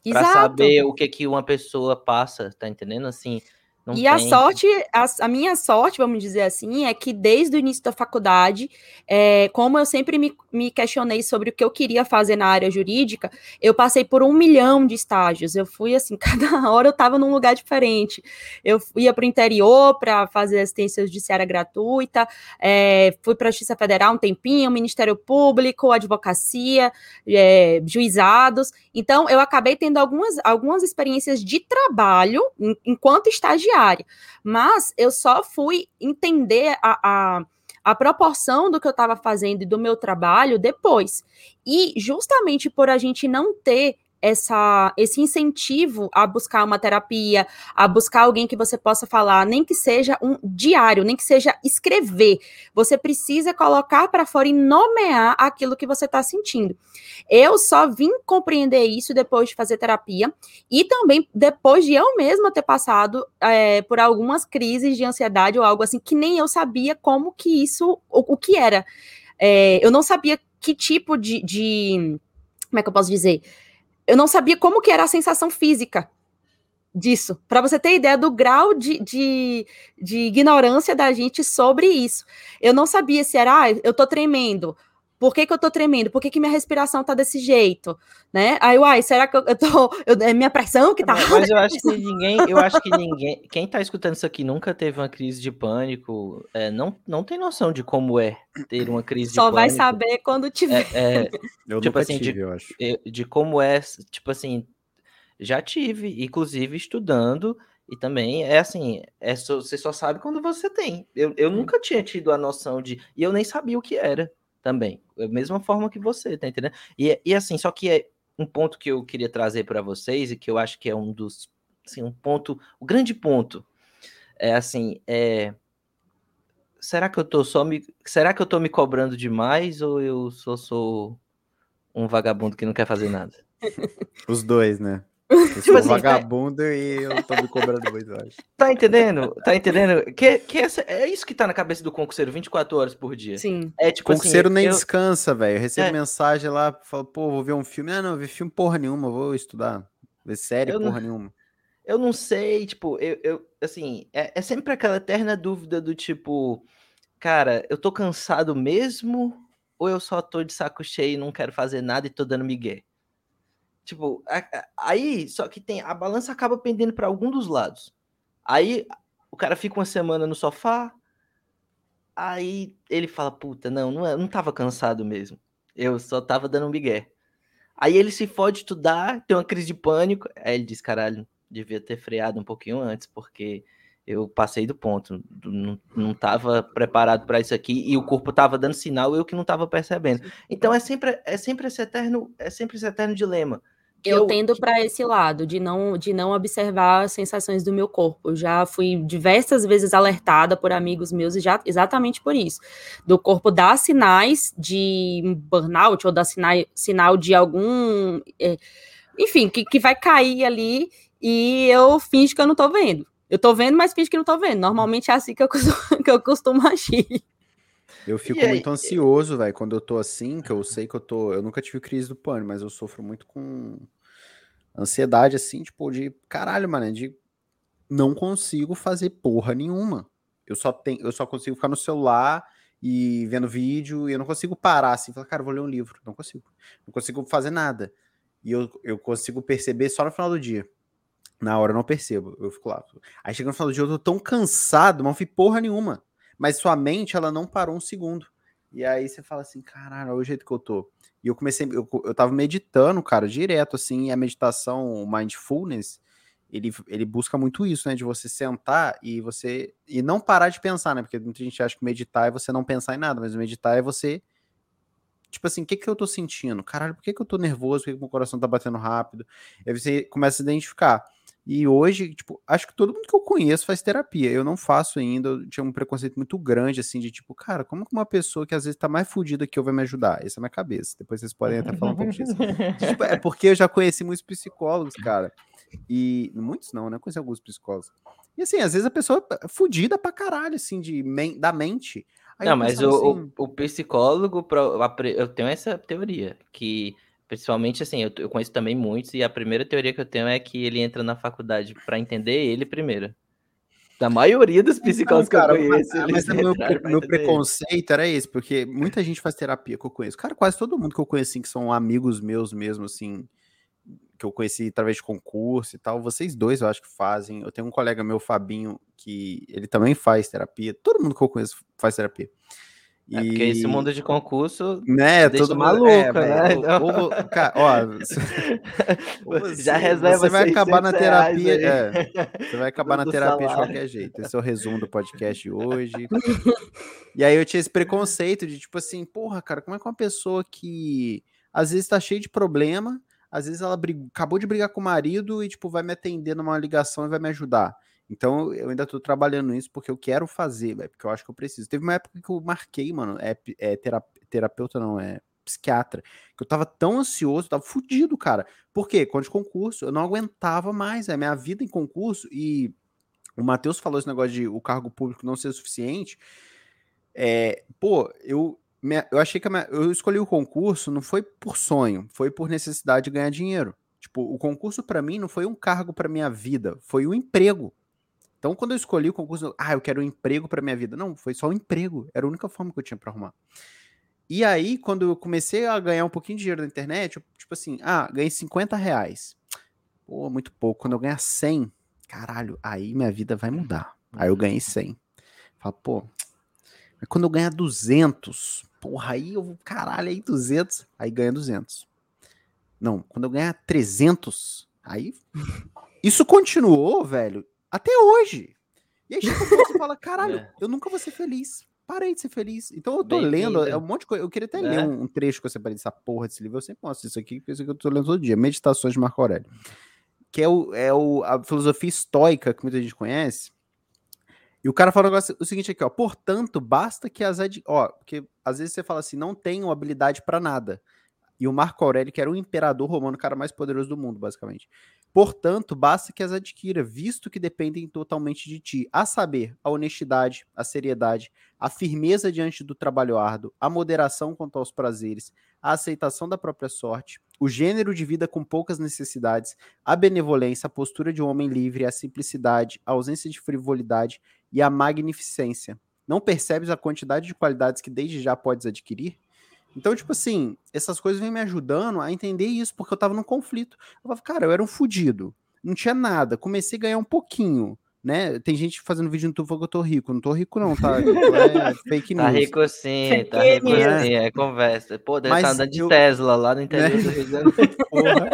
para saber o que que uma pessoa passa, tá entendendo? Assim, não e tem. a sorte, a, a, minha sorte, vamos dizer assim, é que desde o início da faculdade, é, como eu sempre me, me, questionei sobre o que eu queria fazer na área jurídica, eu passei por um milhão de estágios. Eu fui assim, <laughs> cada hora eu estava num lugar diferente. Eu ia para o interior para fazer assistência judiciária gratuita, é, fui para a Justiça Federal um tempinho, Ministério Público, advocacia, é, juizados. Então, eu acabei tendo algumas, algumas experiências de trabalho enquanto estagiário diária. Mas eu só fui entender a, a, a proporção do que eu estava fazendo e do meu trabalho depois. E justamente por a gente não ter essa, esse incentivo a buscar uma terapia, a buscar alguém que você possa falar, nem que seja um diário, nem que seja escrever. Você precisa colocar para fora e nomear aquilo que você está sentindo. Eu só vim compreender isso depois de fazer terapia e também depois de eu mesma ter passado é, por algumas crises de ansiedade ou algo assim que nem eu sabia como que isso, o, o que era. É, eu não sabia que tipo de, de como é que eu posso dizer? Eu não sabia como que era a sensação física disso, para você ter ideia do grau de, de, de, ignorância da gente sobre isso. Eu não sabia se era, ah, eu tô tremendo, por que, que eu tô tremendo? Por que, que minha respiração tá desse jeito? Né? Aí, uai, será que eu, eu tô. Eu, é minha pressão que tá. Mas, <laughs> mas eu acho que ninguém, eu acho que ninguém. Quem tá escutando isso aqui nunca teve uma crise de pânico, é, não, não tem noção de como é ter uma crise Só de pânico. Só vai saber quando tiver. É, é, <laughs> eu tipo assim, tive, de, eu acho. De como é, tipo assim, já tive, inclusive estudando. E também é assim, é só, você só sabe quando você tem. Eu, eu nunca tinha tido a noção de. E eu nem sabia o que era também. Da mesma forma que você, tá entendendo? E, e assim, só que é um ponto que eu queria trazer para vocês e que eu acho que é um dos, assim, um ponto, o grande ponto é assim, é será que eu tô só me, será que eu tô me cobrando demais ou eu só sou um vagabundo que não quer fazer nada? <laughs> Os dois, né? Eu tipo assim, vagabundo é... e eu tô me cobrando muito, eu acho. Tá entendendo? Tá entendendo? Que, que essa, é isso que tá na cabeça do concurseiro 24 horas por dia. Sim. É tipo concurseiro assim, nem eu... descansa, velho. Recebe é. mensagem lá, fala, pô, vou ver um filme. Ah, não, vi filme porra nenhuma, vou estudar. Ver série eu porra não... nenhuma. eu não sei, tipo, eu, eu assim, é, é sempre aquela eterna dúvida do tipo, cara, eu tô cansado mesmo ou eu só tô de saco cheio e não quero fazer nada e tô dando migué? Tipo, aí, só que tem, a balança acaba pendendo para algum dos lados. Aí o cara fica uma semana no sofá, aí ele fala, puta, não, não, é, não tava cansado mesmo. Eu só tava dando um migué. Aí ele se fode estudar, tem uma crise de pânico. Aí ele diz, caralho, devia ter freado um pouquinho antes, porque eu passei do ponto, não, não tava preparado para isso aqui e o corpo tava dando sinal, eu que não tava percebendo. Então é sempre é sempre esse eterno, é sempre esse eterno dilema. Eu, eu tendo para esse lado de não de não observar as sensações do meu corpo. Eu já fui diversas vezes alertada por amigos meus e já exatamente por isso. Do corpo dar sinais de burnout ou dar sinal, sinal de algum é, enfim, que, que vai cair ali e eu finjo que eu não tô vendo. Eu tô vendo, mas finge que não tô vendo. Normalmente é assim que eu costumo, <laughs> que eu costumo agir. Eu fico e muito aí? ansioso, velho, quando eu tô assim, que eu sei que eu tô. Eu nunca tive crise do pânico, mas eu sofro muito com ansiedade, assim, tipo, de caralho, mano, de não consigo fazer porra nenhuma. Eu só tenho, eu só consigo ficar no celular e vendo vídeo, e eu não consigo parar assim, falar, cara, vou ler um livro. Não consigo. Não consigo fazer nada. E eu, eu consigo perceber só no final do dia. Na hora eu não percebo, eu fico lá. Aí chega no final do dia, eu tô tão cansado, não fui porra nenhuma. Mas sua mente, ela não parou um segundo. E aí você fala assim, caralho, olha o jeito que eu tô. E eu comecei, eu, eu tava meditando, cara, direto, assim, e a meditação, o mindfulness, ele, ele busca muito isso, né, de você sentar e você, e não parar de pensar, né, porque muita gente acha que meditar é você não pensar em nada, mas meditar é você, tipo assim, o que que eu tô sentindo? Caralho, por que que eu tô nervoso? Por que, que meu coração tá batendo rápido? Aí você começa a identificar. E hoje, tipo, acho que todo mundo que eu conheço faz terapia. Eu não faço ainda. Eu tinha um preconceito muito grande, assim, de tipo, cara, como que uma pessoa que às vezes tá mais fodida que eu vai me ajudar? Essa é a minha cabeça. Depois vocês podem até falar um pouco disso. <laughs> tipo, é porque eu já conheci muitos psicólogos, cara. E muitos não, né? Conheci alguns psicólogos. E assim, às vezes a pessoa é fodida pra caralho, assim, de men da mente. Aí não, mas o, assim... o, o, psicólogo, eu tenho essa teoria, que Principalmente assim, eu, eu conheço também muitos, e a primeira teoria que eu tenho é que ele entra na faculdade para entender ele primeiro. Da maioria dos psicólogos que eu conheço. Mas, mas <laughs> meu, meu preconceito era esse, porque muita gente faz terapia que eu conheço. Cara, quase todo mundo que eu conheci, que são amigos meus mesmo, assim, que eu conheci através de concurso e tal. Vocês dois eu acho que fazem. Eu tenho um colega meu, Fabinho, que ele também faz terapia. Todo mundo que eu conheço faz terapia. É porque esse mundo de concurso né, todo maluco, é, né? Ou, ou, <laughs> cara, ó, <laughs> você, já reserva <laughs> você vai acabar na terapia, é, você vai acabar na terapia salário. de qualquer jeito. Esse é o resumo do podcast de hoje. e aí eu tinha esse preconceito de tipo assim, porra, cara, como é que uma pessoa que às vezes tá cheia de problema, às vezes ela acabou de brigar com o marido e tipo vai me atender numa ligação e vai me ajudar. Então eu ainda tô trabalhando nisso porque eu quero fazer, véio, porque eu acho que eu preciso. Teve uma época que eu marquei, mano, é, é terapeuta não, é psiquiatra, que eu tava tão ansioso, tava fudido, cara. Por quê? Quando de concurso, eu não aguentava mais, é minha vida em concurso e o Matheus falou esse negócio de o cargo público não ser suficiente. É, pô, eu, eu achei que minha, eu escolhi o concurso não foi por sonho, foi por necessidade de ganhar dinheiro. Tipo, o concurso para mim não foi um cargo para minha vida, foi um emprego. Então, quando eu escolhi o concurso, ah, eu quero um emprego para minha vida. Não, foi só um emprego. Era a única forma que eu tinha para arrumar. E aí, quando eu comecei a ganhar um pouquinho de dinheiro na internet, eu, tipo assim, ah, ganhei 50 reais. Pô, muito pouco. Quando eu ganhar 100, caralho, aí minha vida vai mudar. Aí eu ganhei 100. Fala, pô, mas quando eu ganhar 200, porra, aí eu vou, caralho, aí 200, aí ganha 200. Não, quando eu ganhar 300, aí. Isso continuou, velho, até hoje. E aí chega um fala, <laughs> caralho, é. eu nunca vou ser feliz. Parei de ser feliz. Então eu tô Bem lendo, é um monte de coisa. Eu queria até é. ler um, um, trecho que eu separei dessa porra desse livro. Eu sempre mostro isso aqui, porque isso aqui eu tô lendo todo dia. Meditações de Marco Aurélio. Que é, o, é o, a filosofia estoica que muita gente conhece. E o cara fala o seguinte aqui, ó. Portanto, basta que as. Ad... Ó, porque às vezes você fala assim, não tenho habilidade para nada. E o Marco Aurélio, que era o imperador romano, o cara mais poderoso do mundo, basicamente. Portanto, basta que as adquira, visto que dependem totalmente de ti, a saber, a honestidade, a seriedade, a firmeza diante do trabalho árduo, a moderação quanto aos prazeres, a aceitação da própria sorte, o gênero de vida com poucas necessidades, a benevolência, a postura de um homem livre, a simplicidade, a ausência de frivolidade e a magnificência. Não percebes a quantidade de qualidades que desde já podes adquirir? Então, tipo assim, essas coisas vêm me ajudando a entender isso, porque eu tava num conflito. Eu falava, cara, eu era um fudido, não tinha nada, comecei a ganhar um pouquinho, né? Tem gente fazendo vídeo no YouTube falando que eu tô rico. Não tô rico, não, tá? É <laughs> fake tá news. Tá rico sim, tá rico sim, é conversa. Pô, deve estar tá andando de eu... Tesla lá no interior né? do Rio de Janeiro. <laughs> Porra.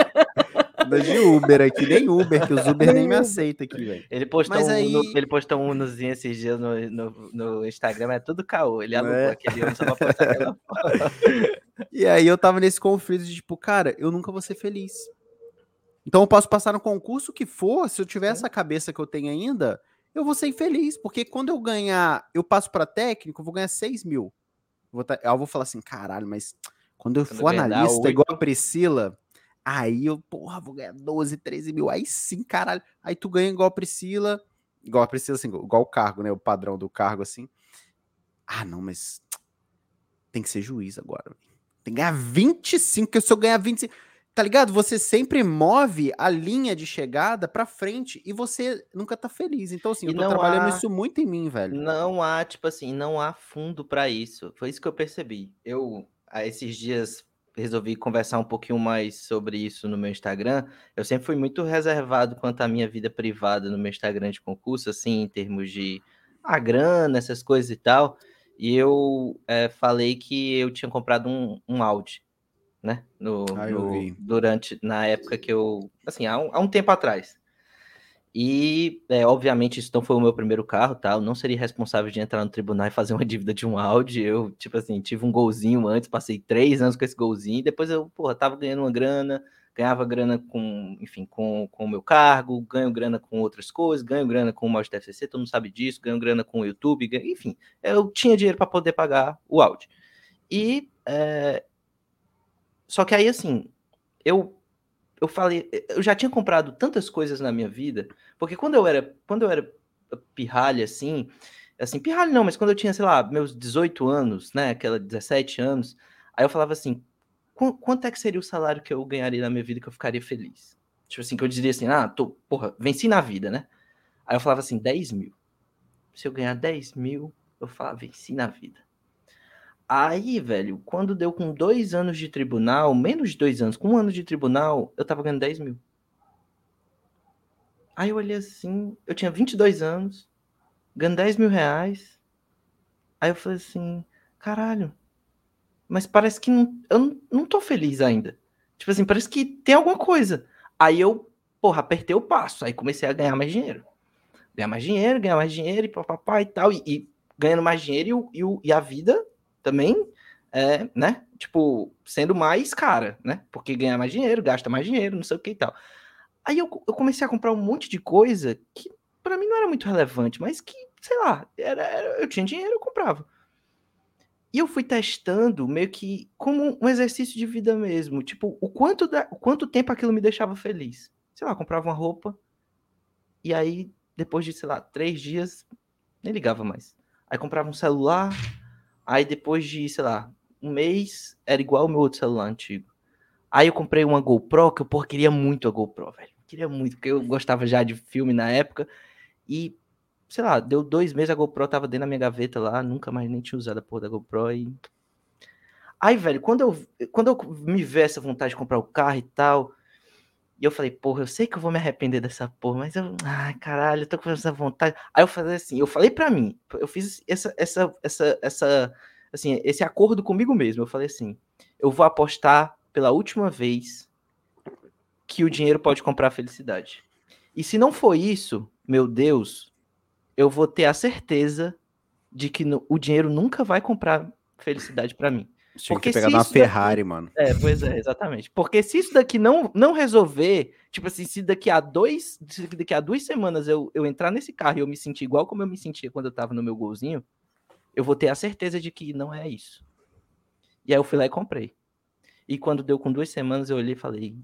De Uber aqui, nem Uber, que os Uber nem me aceitam aqui, velho. Ele postou Mas um, aí... no, ele postou um Unozinho esses dias no, no, no Instagram, é tudo caô. Ele alugou é. aquele Uno só pra postar aquela <laughs> E aí eu tava nesse conflito de tipo, cara, eu nunca vou ser feliz. Então eu posso passar no concurso que for, se eu tiver essa cabeça que eu tenho ainda, eu vou ser infeliz, porque quando eu ganhar, eu passo para técnico, eu vou ganhar 6 mil. Vou tá, eu vou falar assim, caralho, mas quando eu quando for analista, igual a Priscila, Aí eu, porra, vou ganhar 12, 13 mil. Aí sim, caralho. Aí tu ganha igual a Priscila. Igual a Priscila, assim, igual o cargo, né? O padrão do cargo, assim. Ah, não, mas tem que ser juiz agora. Tem que ganhar 25, porque se eu ganhar 25. Tá ligado? Você sempre move a linha de chegada pra frente e você nunca tá feliz. Então, assim, e eu tô trabalhando há... isso muito em mim, velho. Não há, tipo assim, não há fundo para isso. Foi isso que eu percebi. Eu, esses dias, resolvi conversar um pouquinho mais sobre isso no meu Instagram. Eu sempre fui muito reservado quanto à minha vida privada no meu Instagram de concurso, assim, em termos de a grana, essas coisas e tal. E eu é, falei que eu tinha comprado um, um Audi, né? No, ah, no durante, na época que eu. Assim, há um, há um tempo atrás. E, é, obviamente, isso não foi o meu primeiro carro, tá? Eu não seria responsável de entrar no tribunal e fazer uma <laughs> dívida de um Audi. Eu, tipo assim, tive um golzinho antes, passei três anos com esse golzinho, depois eu, porra, tava ganhando uma grana, ganhava grana com, enfim, com, com o meu cargo, ganho grana com outras coisas, ganho grana com o Audi TFCC, todo mundo sabe disso, ganho grana com o YouTube, ganho, enfim, eu tinha dinheiro para poder pagar o Audi. E, é... só que aí, assim, eu eu falei, eu já tinha comprado tantas coisas na minha vida, porque quando eu era, quando eu era pirralha assim, assim, pirralha não, mas quando eu tinha, sei lá, meus 18 anos, né, aquela 17 anos, aí eu falava assim, quanto é que seria o salário que eu ganharia na minha vida que eu ficaria feliz? Tipo assim, que eu diria assim, ah, tô, porra, venci na vida, né? Aí eu falava assim, 10 mil. Se eu ganhar 10 mil, eu falava, venci na vida. Aí, velho, quando deu com dois anos de tribunal, menos de dois anos, com um ano de tribunal, eu tava ganhando 10 mil. Aí eu olhei assim, eu tinha 22 anos, ganhando 10 mil reais. Aí eu falei assim, caralho, mas parece que não, eu não, tô feliz ainda. Tipo assim, parece que tem alguma coisa. Aí eu, porra, apertei o passo, aí comecei a ganhar mais dinheiro. Ganhar mais dinheiro, ganhar mais dinheiro, e papapá e tal, e, e ganhando mais dinheiro e, e, e a vida também, é, né? Tipo, sendo mais cara, né? Porque ganha mais dinheiro, gasta mais dinheiro, não sei o que e tal. Aí eu, eu comecei a comprar um monte de coisa que para mim não era muito relevante, mas que, sei lá, era, era, eu tinha dinheiro, eu comprava. E eu fui testando meio que como um exercício de vida mesmo. Tipo, o quanto, da, o quanto tempo aquilo me deixava feliz. Sei lá, comprava uma roupa. E aí, depois de, sei lá, três dias, nem ligava mais. Aí comprava um celular. Aí depois de, sei lá, um mês, era igual o meu outro celular antigo. Aí eu comprei uma GoPro, que eu porra, queria muito a GoPro, velho. Queria muito, porque eu gostava já de filme na época. E, sei lá, deu dois meses, a GoPro tava dentro da minha gaveta lá, nunca mais nem tinha usado a porra da GoPro e. Aí, velho, quando eu, quando eu me vi essa vontade de comprar o carro e tal, e eu falei, porra, eu sei que eu vou me arrepender dessa porra, mas eu, ai, caralho, eu tô com essa vontade. Aí eu falei assim, eu falei para mim, eu fiz essa, essa, essa, essa, assim, esse acordo comigo mesmo. Eu falei assim, eu vou apostar pela última vez que o dinheiro pode comprar felicidade. E se não for isso, meu Deus, eu vou ter a certeza de que o dinheiro nunca vai comprar felicidade para mim. Tinha Porque que pegar uma Ferrari, daqui... mano. É, pois é, exatamente. Porque se isso daqui não, não resolver, tipo assim, se daqui a dois, daqui a duas semanas eu, eu entrar nesse carro e eu me sentir igual como eu me sentia quando eu tava no meu golzinho, eu vou ter a certeza de que não é isso. E aí eu fui lá e comprei. E quando deu com duas semanas, eu olhei e falei,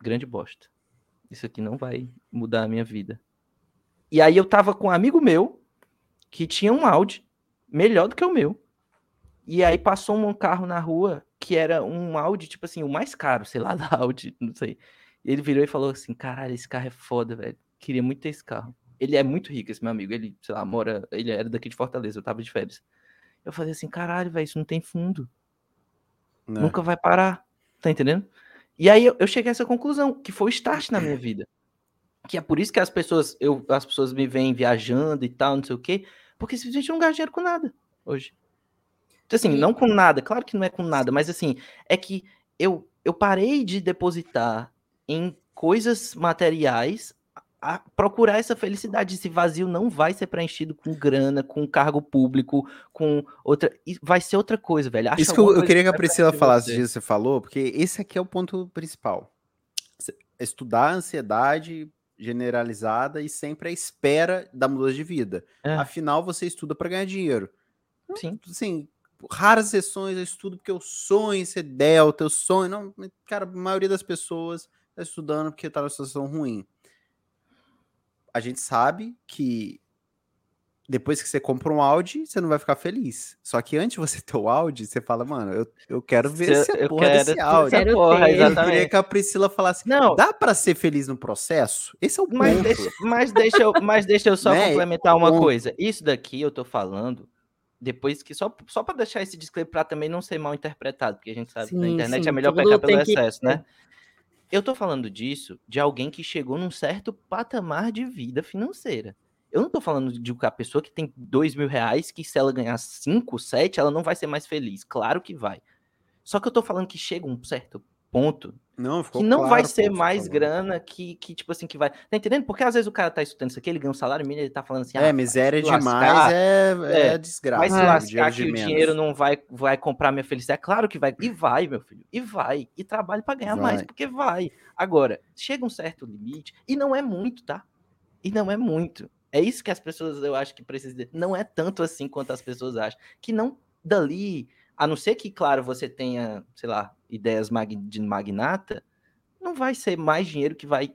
grande bosta. Isso aqui não vai mudar a minha vida. E aí eu tava com um amigo meu que tinha um Audi melhor do que o meu. E aí passou um carro na rua que era um Audi, tipo assim, o mais caro, sei lá, <laughs> da Audi, não sei. Ele virou e falou assim: caralho, esse carro é foda, velho. Queria muito ter esse carro. Ele é muito rico, esse meu amigo. Ele, sei lá, mora. Ele era daqui de Fortaleza, eu tava de férias. Eu falei assim: caralho, velho, isso não tem fundo. Não. Né. Nunca vai parar. Tá entendendo? E aí eu, eu cheguei a essa conclusão, que foi o start na minha vida. Que é por isso que as pessoas, eu, as pessoas me veem viajando e tal, não sei o quê, porque simplesmente não gastam dinheiro com nada hoje. Então, assim, não com nada, claro que não é com nada, mas assim, é que eu, eu parei de depositar em coisas materiais a procurar essa felicidade. Esse vazio não vai ser preenchido com grana, com cargo público, com outra. Vai ser outra coisa, velho. Acha Isso que eu, eu queria que a Priscila falasse disso que você falou, porque esse aqui é o ponto principal. Estudar a ansiedade generalizada e sempre a espera da mudança de vida. É. Afinal, você estuda para ganhar dinheiro. Sim. Sim, raras sessões eu estudo porque eu sonho em ser delta, eu sonho. Não, cara, a maioria das pessoas está estudando porque está numa situação ruim. A gente sabe que depois que você compra um Audi, você não vai ficar feliz. Só que antes de você ter o Audi, você fala, mano, eu, eu quero ver se a porra desse Audi. Essa porra, eu queria que a Priscila falasse, não. dá para ser feliz no processo? Esse é o mas ponto. Deixa, mas, deixa eu, mas deixa eu só né? complementar uma coisa. Isso daqui eu tô falando depois que só, só para deixar esse disclaimer para também não ser mal interpretado, porque a gente sabe sim, que na internet sim, é melhor pecar pelo excesso, que... né? Eu tô falando disso de alguém que chegou num certo patamar de vida financeira. Eu não tô falando de uma pessoa que tem dois mil reais, que se ela ganhar cinco, sete, ela não vai ser mais feliz. Claro que vai. Só que eu tô falando que chega um certo ponto não, que não claro, vai ser mais grana que, que, tipo assim, que vai. Tá entendendo? Porque às vezes o cara tá estudando isso aqui, ele ganha um salário mínimo, ele tá falando assim. É, ah, miséria demais lascar, é, é, é, desgraça. Vai se lascar que o dinheiro não vai, vai comprar minha felicidade. É claro que vai. E vai, meu filho. E vai. E trabalhe para ganhar vai. mais, porque vai. Agora, chega um certo limite, e não é muito, tá? E não é muito. É isso que as pessoas, eu acho que precisam. Não é tanto assim quanto as pessoas acham. Que não dali a não ser que, claro, você tenha, sei lá, ideias de magnata, não vai ser mais dinheiro que vai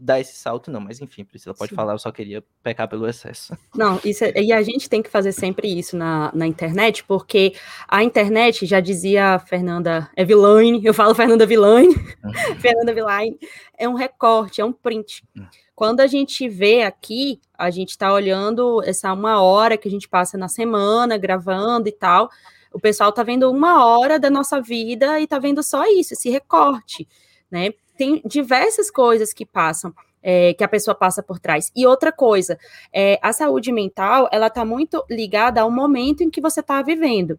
dar esse salto, não. Mas enfim, Priscila pode Sim. falar, eu só queria pecar pelo excesso. <laughs> Não, isso é, e a gente tem que fazer sempre isso na, na internet, porque a internet, já dizia a Fernanda é Villain, eu falo Fernanda Villain, uhum. <laughs> Fernanda Villain, é um recorte, é um print. Uhum. Quando a gente vê aqui, a gente está olhando essa uma hora que a gente passa na semana gravando e tal. O pessoal está vendo uma hora da nossa vida e está vendo só isso, esse recorte, né? Tem diversas coisas que passam. É, que a pessoa passa por trás. E outra coisa, é, a saúde mental, ela está muito ligada ao momento em que você está vivendo.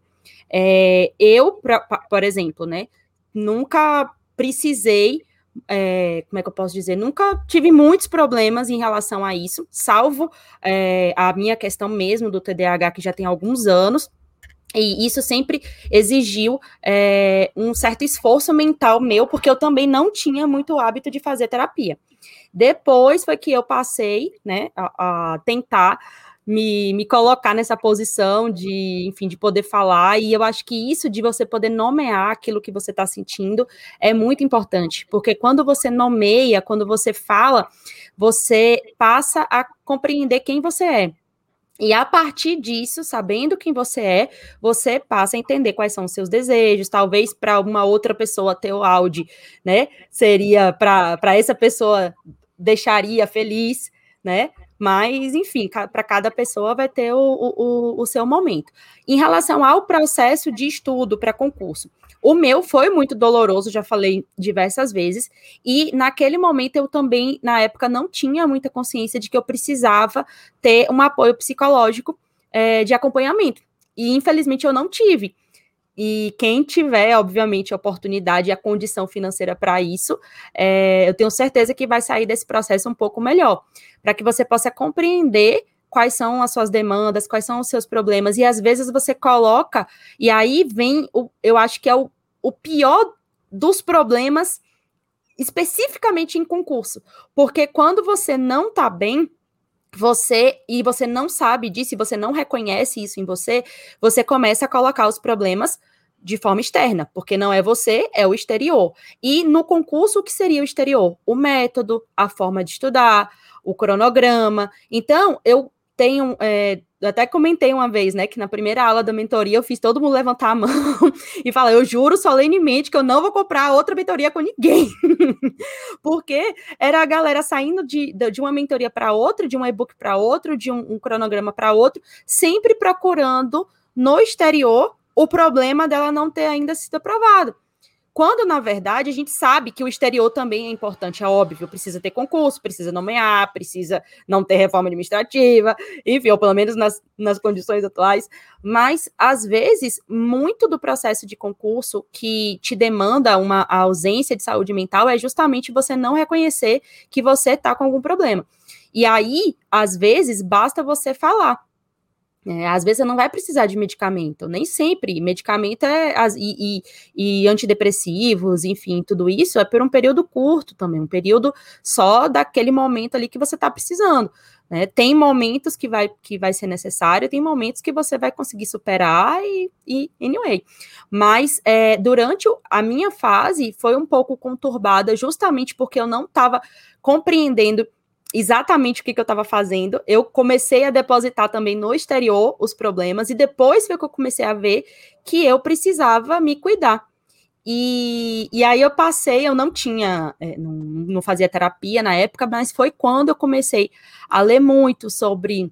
É, eu, pra, por exemplo, né, nunca precisei, é, como é que eu posso dizer, nunca tive muitos problemas em relação a isso, salvo é, a minha questão mesmo do TDAH, que já tem alguns anos, e isso sempre exigiu é, um certo esforço mental meu, porque eu também não tinha muito hábito de fazer terapia. Depois foi que eu passei, né, a, a tentar me, me colocar nessa posição de, enfim, de poder falar, e eu acho que isso de você poder nomear aquilo que você está sentindo é muito importante, porque quando você nomeia, quando você fala, você passa a compreender quem você é. E a partir disso, sabendo quem você é, você passa a entender quais são os seus desejos. Talvez para uma outra pessoa ter o Audi, né? Seria para essa pessoa deixaria feliz, né? Mas, enfim, para cada pessoa vai ter o, o, o seu momento. Em relação ao processo de estudo para concurso, o meu foi muito doloroso, já falei diversas vezes, e naquele momento eu também, na época, não tinha muita consciência de que eu precisava ter um apoio psicológico é, de acompanhamento. E infelizmente eu não tive. E quem tiver, obviamente, a oportunidade e a condição financeira para isso, é, eu tenho certeza que vai sair desse processo um pouco melhor, para que você possa compreender quais são as suas demandas, quais são os seus problemas, e às vezes você coloca, e aí vem, o, eu acho que é o, o pior dos problemas, especificamente em concurso, porque quando você não está bem, você e você não sabe disso, e você não reconhece isso em você, você começa a colocar os problemas de forma externa, porque não é você, é o exterior. E no concurso, o que seria o exterior? O método, a forma de estudar, o cronograma. Então, eu tenho. É, até comentei uma vez, né, que na primeira aula da mentoria eu fiz todo mundo levantar a <laughs> mão e falar: eu juro solenemente que eu não vou comprar outra mentoria com ninguém. <laughs> Porque era a galera saindo de, de uma mentoria para outra, de um e-book para outro, de um, um cronograma para outro, sempre procurando no exterior o problema dela não ter ainda sido aprovado. Quando, na verdade, a gente sabe que o exterior também é importante, é óbvio, precisa ter concurso, precisa nomear, precisa não ter reforma administrativa, enfim, ou pelo menos nas, nas condições atuais. Mas, às vezes, muito do processo de concurso que te demanda uma ausência de saúde mental é justamente você não reconhecer que você está com algum problema. E aí, às vezes, basta você falar é, às vezes você não vai precisar de medicamento, nem sempre. Medicamento é e, e, e, antidepressivos, enfim, tudo isso é por um período curto também, um período só daquele momento ali que você está precisando. Né? Tem momentos que vai, que vai ser necessário, tem momentos que você vai conseguir superar e, e anyway. Mas é, durante a minha fase foi um pouco conturbada, justamente porque eu não estava compreendendo exatamente o que, que eu estava fazendo. Eu comecei a depositar também no exterior os problemas, e depois foi que eu comecei a ver que eu precisava me cuidar. E, e aí eu passei, eu não tinha, é, não, não fazia terapia na época, mas foi quando eu comecei a ler muito sobre.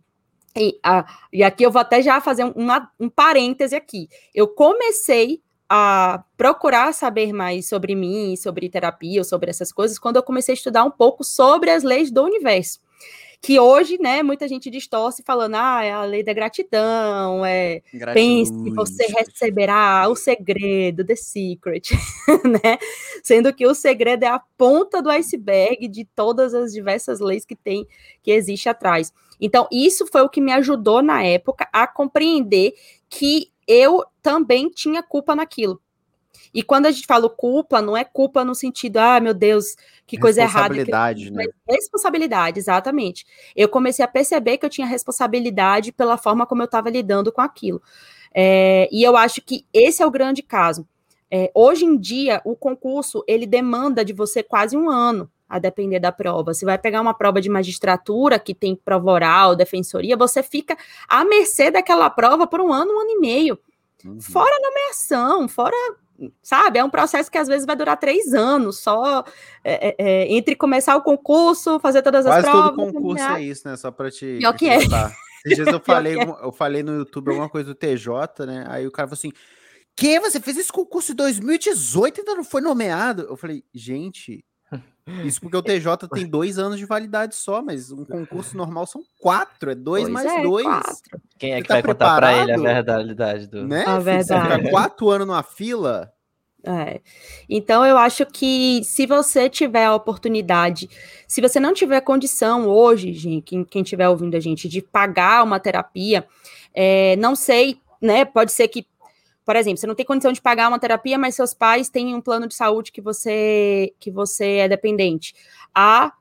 E, a, e aqui eu vou até já fazer uma, um parêntese aqui. Eu comecei a procurar saber mais sobre mim, sobre terapia, sobre essas coisas, quando eu comecei a estudar um pouco sobre as leis do universo. Que hoje, né, muita gente distorce falando, ah, é a lei da gratidão, é pense que você receberá o segredo, the secret, <laughs> né? Sendo que o segredo é a ponta do iceberg de todas as diversas leis que tem, que existe atrás. Então, isso foi o que me ajudou na época a compreender que eu também tinha culpa naquilo. E quando a gente fala culpa, não é culpa no sentido, ah, meu Deus, que coisa errada. Responsabilidade, né? Responsabilidade, exatamente. Eu comecei a perceber que eu tinha responsabilidade pela forma como eu estava lidando com aquilo. É, e eu acho que esse é o grande caso. É, hoje em dia, o concurso, ele demanda de você quase um ano, a depender da prova. Você vai pegar uma prova de magistratura, que tem prova oral, defensoria, você fica à mercê daquela prova por um ano, um ano e meio. Uhum. Fora a nomeação, fora sabe? É um processo que às vezes vai durar três anos, só é, é, é entre começar o concurso, fazer todas Quase as provas. todo concurso é isso, né? Só para te. Pior que é. Esses dias eu <laughs> falei, é. eu falei no YouTube alguma coisa do TJ, né? Aí o cara falou assim: que? Você fez esse concurso em 2018 e ainda não foi nomeado? Eu falei, gente, isso porque o TJ tem dois anos de validade só, mas um concurso normal são quatro, é dois pois mais é, dois. Quatro. Quem é que tá vai contar para ele a verdade do. Né? A verdade. Ficar quatro anos numa fila. É. Então eu acho que se você tiver a oportunidade, se você não tiver condição hoje, gente, quem, quem tiver ouvindo a gente, de pagar uma terapia, é, não sei, né? Pode ser que por exemplo, você não tem condição de pagar uma terapia, mas seus pais têm um plano de saúde que você que você é dependente. Há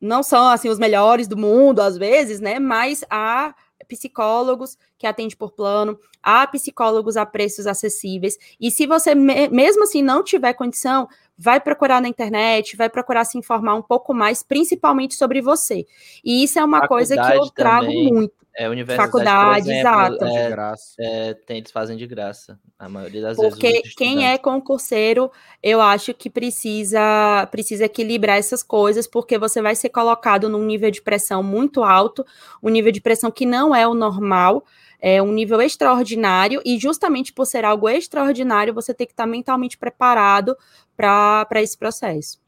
não são assim os melhores do mundo às vezes, né? Mas há psicólogos que atendem por plano, há psicólogos a preços acessíveis. E se você mesmo assim não tiver condição, vai procurar na internet, vai procurar se informar um pouco mais, principalmente sobre você. E isso é uma Faculdade coisa que eu trago também. muito. É, universidade, Faculdade, exato. É, é, tem, eles fazem de graça, a maioria das Porque vezes. Porque quem é concurseiro, eu acho que precisa, precisa equilibrar essas coisas, porque você vai ser colocado num nível de pressão muito alto, um nível de pressão que não é o normal, é um nível extraordinário, e justamente por ser algo extraordinário, você tem que estar mentalmente preparado para esse processo.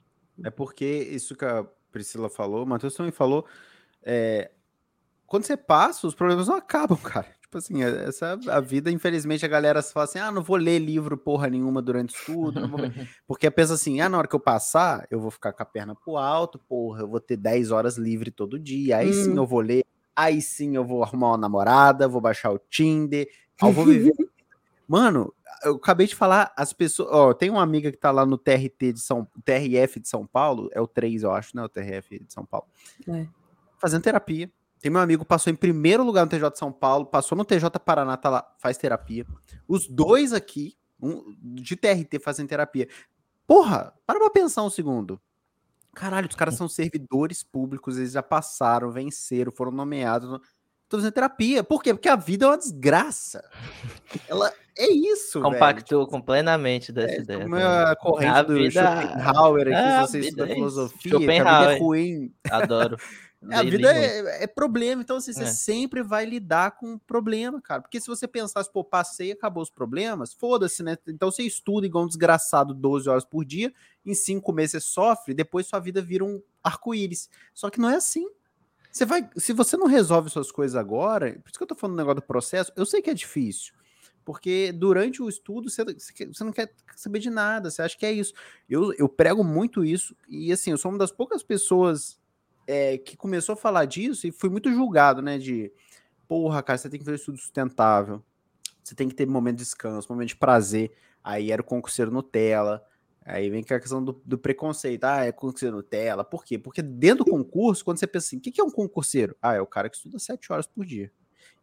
É porque isso que a Priscila falou, o Matheus também falou, é, quando você passa, os problemas não acabam, <laughs> cara. Tipo assim, é, essa a vida, infelizmente, a galera fala assim: ah, não vou ler livro porra nenhuma durante o estudo. <laughs> Porque pensa assim: ah, na hora que eu passar, eu vou ficar com a perna pro alto, porra, eu vou ter 10 horas livre todo dia. Aí hum. sim eu vou ler, aí sim eu vou arrumar uma namorada, vou baixar o Tinder, eu vou viver. <laughs> Mano, eu acabei de falar, as pessoas. Ó, tem uma amiga que tá lá no TRT de São TRF de São Paulo, é o 3, eu acho, né? O TRF de São Paulo. É. Fazendo terapia tem meu amigo, passou em primeiro lugar no TJ de São Paulo, passou no TJ Paraná, tá lá, faz terapia. Os dois aqui, um, de TRT fazendo terapia. Porra, para pra pensar um segundo. Caralho, os caras são servidores públicos, eles já passaram, venceram, foram nomeados. Tô fazendo terapia. Por quê? Porque a vida é uma desgraça. Ela é isso. Compactou velho. plenamente dessa é, ideia. Uma corrente a do vida... Schopenhauer aqui, ah, se você estuda é filosofia, que a vida é ruim. Adoro. É, <laughs> a vida é, é, problema, então assim, você é. sempre vai lidar com problema, cara. Porque se você pensasse, pô, passei, acabou os problemas, foda-se, né? Então você estuda igual um desgraçado 12 horas por dia, em cinco meses você sofre, depois sua vida vira um arco-íris. Só que não é assim. Você vai, se você não resolve suas coisas agora, por isso que eu tô falando do negócio do processo, eu sei que é difícil. Porque durante o estudo você, você não quer saber de nada, você acha que é isso. Eu, eu prego muito isso, e assim, eu sou uma das poucas pessoas é, que começou a falar disso e fui muito julgado, né? De porra, cara, você tem que fazer estudo sustentável, você tem que ter momento de descanso, momento de prazer. Aí era o concurseiro Nutella. Aí vem a questão do, do, preconceito. Ah, é concurseiro Nutella. Por quê? Porque dentro do concurso, quando você pensa assim, o que, que é um concurseiro? Ah, é o cara que estuda sete horas por dia.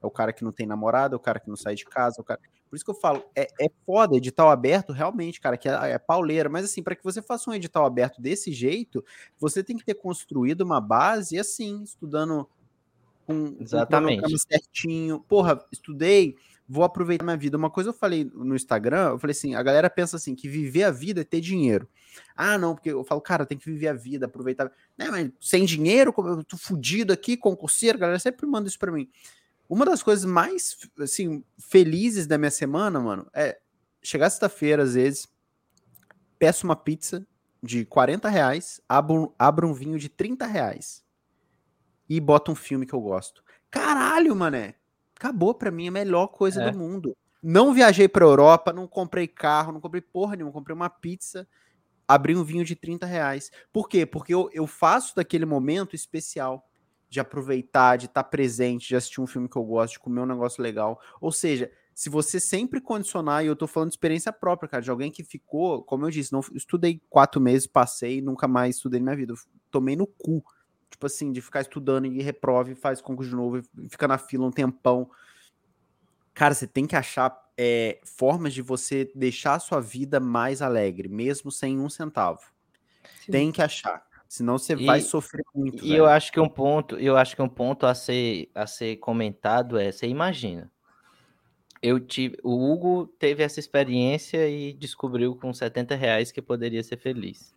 É o cara que não tem namorada, é o cara que não sai de casa, é o cara. Por isso que eu falo, é, é foda edital aberto, realmente, cara, que é, é pauleira, mas assim, para que você faça um edital aberto desse jeito, você tem que ter construído uma base assim, estudando com Exatamente. Um certinho. Porra, estudei, vou aproveitar minha vida. Uma coisa eu falei no Instagram, eu falei assim, a galera pensa assim, que viver a vida é ter dinheiro. Ah, não, porque eu falo, cara, tem que viver a vida, aproveitar. Né, mas sem dinheiro, eu tô fudido aqui, concurseiro, a galera sempre manda isso para mim. Uma das coisas mais, assim, felizes da minha semana, mano, é chegar sexta-feira, às vezes, peço uma pizza de 40 reais, abro, abro um vinho de 30 reais e boto um filme que eu gosto. Caralho, mané! Acabou pra mim a melhor coisa é. do mundo. Não viajei pra Europa, não comprei carro, não comprei porra nenhuma, comprei uma pizza, abri um vinho de 30 reais. Por quê? Porque eu, eu faço daquele momento especial de aproveitar, de estar tá presente, de assistir um filme que eu gosto, de comer um negócio legal. Ou seja, se você sempre condicionar, e eu tô falando de experiência própria, cara, de alguém que ficou, como eu disse, não estudei quatro meses, passei, nunca mais estudei na minha vida. Tomei no cu. Tipo assim, de ficar estudando e reprove, faz concurso de novo, e fica na fila um tempão. Cara, você tem que achar é, formas de você deixar a sua vida mais alegre, mesmo sem um centavo. Sim. Tem que achar. Senão você e, vai sofrer muito. E velho. eu acho que um ponto, eu acho que um ponto a ser, a ser comentado é, você imagina. Eu tive, o Hugo teve essa experiência e descobriu com 70 reais que poderia ser feliz.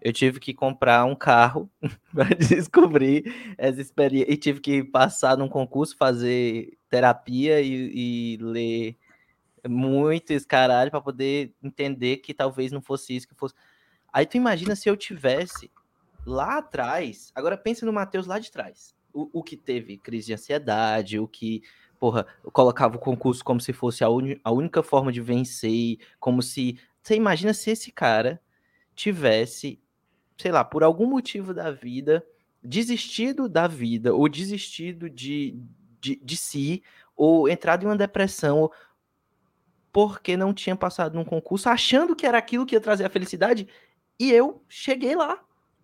Eu tive que comprar um carro <laughs> para descobrir essa experiência e tive que passar num concurso, fazer terapia e, e ler muito esse caralho para poder entender que talvez não fosse isso que fosse. Aí tu imagina se eu tivesse lá atrás, agora pensa no Matheus lá de trás. O, o, que teve crise de ansiedade, o que, porra, colocava o concurso como se fosse a, un, a única forma de vencer, como se. Você imagina se esse cara tivesse, sei lá, por algum motivo da vida, desistido da vida, ou desistido de, de, de si, ou entrado em uma depressão, porque não tinha passado num concurso, achando que era aquilo que ia trazer a felicidade, e eu cheguei lá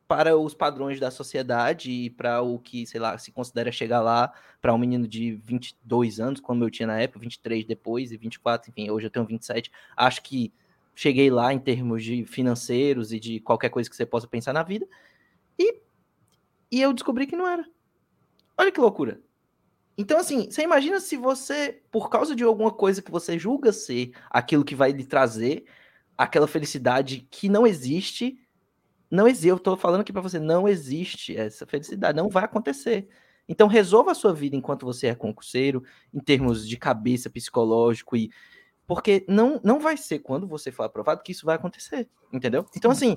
para os padrões da sociedade e para o que, sei lá, se considera chegar lá para um menino de 22 anos, como eu tinha na época, 23 depois e 24, enfim, hoje eu tenho 27. Acho que cheguei lá em termos de financeiros e de qualquer coisa que você possa pensar na vida. E, e eu descobri que não era. Olha que loucura. Então, assim, você imagina se você, por causa de alguma coisa que você julga ser aquilo que vai lhe trazer aquela felicidade que não existe. Não existe, eu tô falando aqui para você, não existe essa felicidade, não vai acontecer. Então resolva a sua vida enquanto você é concurseiro, em termos de cabeça, psicológico e porque não não vai ser quando você for aprovado que isso vai acontecer, entendeu? Então assim,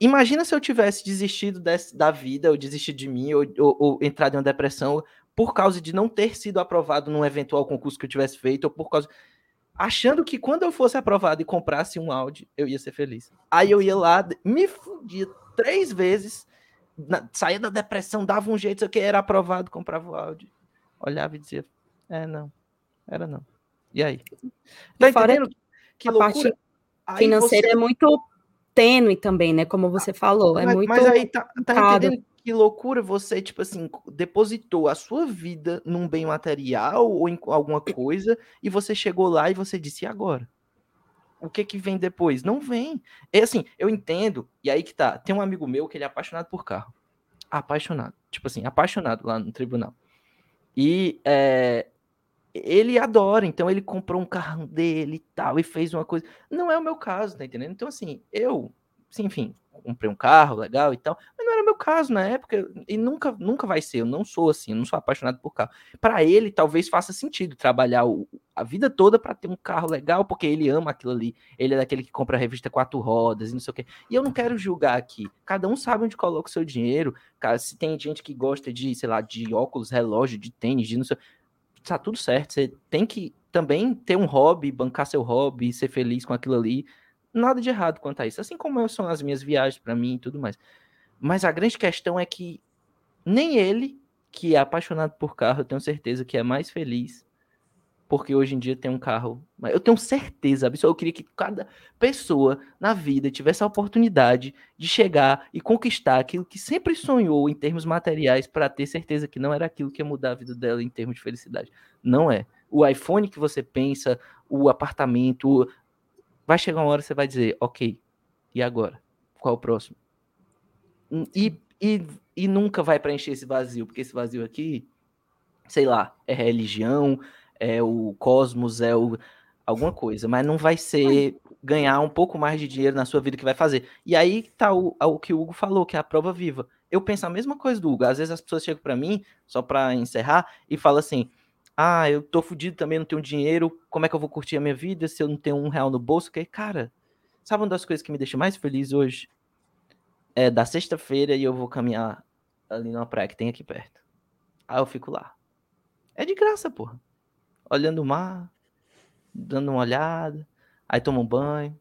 imagina se eu tivesse desistido desse, da vida, ou desistido de mim, ou, ou, ou entrado em uma depressão por causa de não ter sido aprovado num eventual concurso que eu tivesse feito, ou por causa achando que quando eu fosse aprovado e comprasse um Audi, eu ia ser feliz. Aí eu ia lá, me fudia três vezes, na, saía da depressão, dava um jeito, que era aprovado, comprava o Audi. Olhava e dizia, é, não, era não. E aí? Tá entendendo? Que a loucura. parte financeira você... é muito tênue também, né? Como você falou, é mas, muito... Mas aí, tá, tá entendendo que loucura você, tipo assim, depositou a sua vida num bem material ou em alguma coisa e você chegou lá e você disse, e agora? o que que vem depois? Não vem. É assim, eu entendo, e aí que tá. Tem um amigo meu que ele é apaixonado por carro. Apaixonado. Tipo assim, apaixonado lá no tribunal. E é, ele adora, então ele comprou um carro dele e tal, e fez uma coisa. Não é o meu caso, tá entendendo? Então, assim, eu, enfim, comprei um carro legal e tal, mas não era meu caso na época e nunca, nunca vai ser. Eu não sou assim, eu não sou apaixonado por carro. Para ele, talvez faça sentido trabalhar o, a vida toda para ter um carro legal, porque ele ama aquilo ali. Ele é daquele que compra a revista quatro rodas e não sei o quê. E eu não quero julgar aqui. Cada um sabe onde coloca o seu dinheiro. Se tem gente que gosta de, sei lá, de óculos, relógio, de tênis, de não sei, tá tudo certo. Você tem que também ter um hobby, bancar seu hobby, ser feliz com aquilo ali nada de errado quanto a isso. Assim como são as minhas viagens para mim e tudo mais. Mas a grande questão é que nem ele, que é apaixonado por carro, eu tenho certeza que é mais feliz porque hoje em dia tem um carro. Eu tenho certeza, eu queria que cada pessoa na vida tivesse a oportunidade de chegar e conquistar aquilo que sempre sonhou em termos materiais para ter certeza que não era aquilo que ia mudar a vida dela em termos de felicidade. Não é. O iPhone que você pensa, o apartamento, vai chegar uma hora que você vai dizer, ok, e agora? Qual o próximo? Hum, e, e, e nunca vai preencher esse vazio, porque esse vazio aqui, sei lá, é religião, é o cosmos, é o, alguma coisa, mas não vai ser ganhar um pouco mais de dinheiro na sua vida que vai fazer. E aí tá o, o que o Hugo falou, que é a prova viva. Eu penso a mesma coisa do Hugo. Às vezes as pessoas chegam para mim, só para encerrar, e falam assim: ah, eu tô fudido também, não tenho dinheiro, como é que eu vou curtir a minha vida se eu não tenho um real no bolso? Que, cara, sabe uma das coisas que me deixa mais feliz hoje? É da sexta-feira e eu vou caminhar ali numa praia que tem aqui perto. Aí eu fico lá. É de graça, porra. Olhando o mar, dando uma olhada, aí tomo um banho,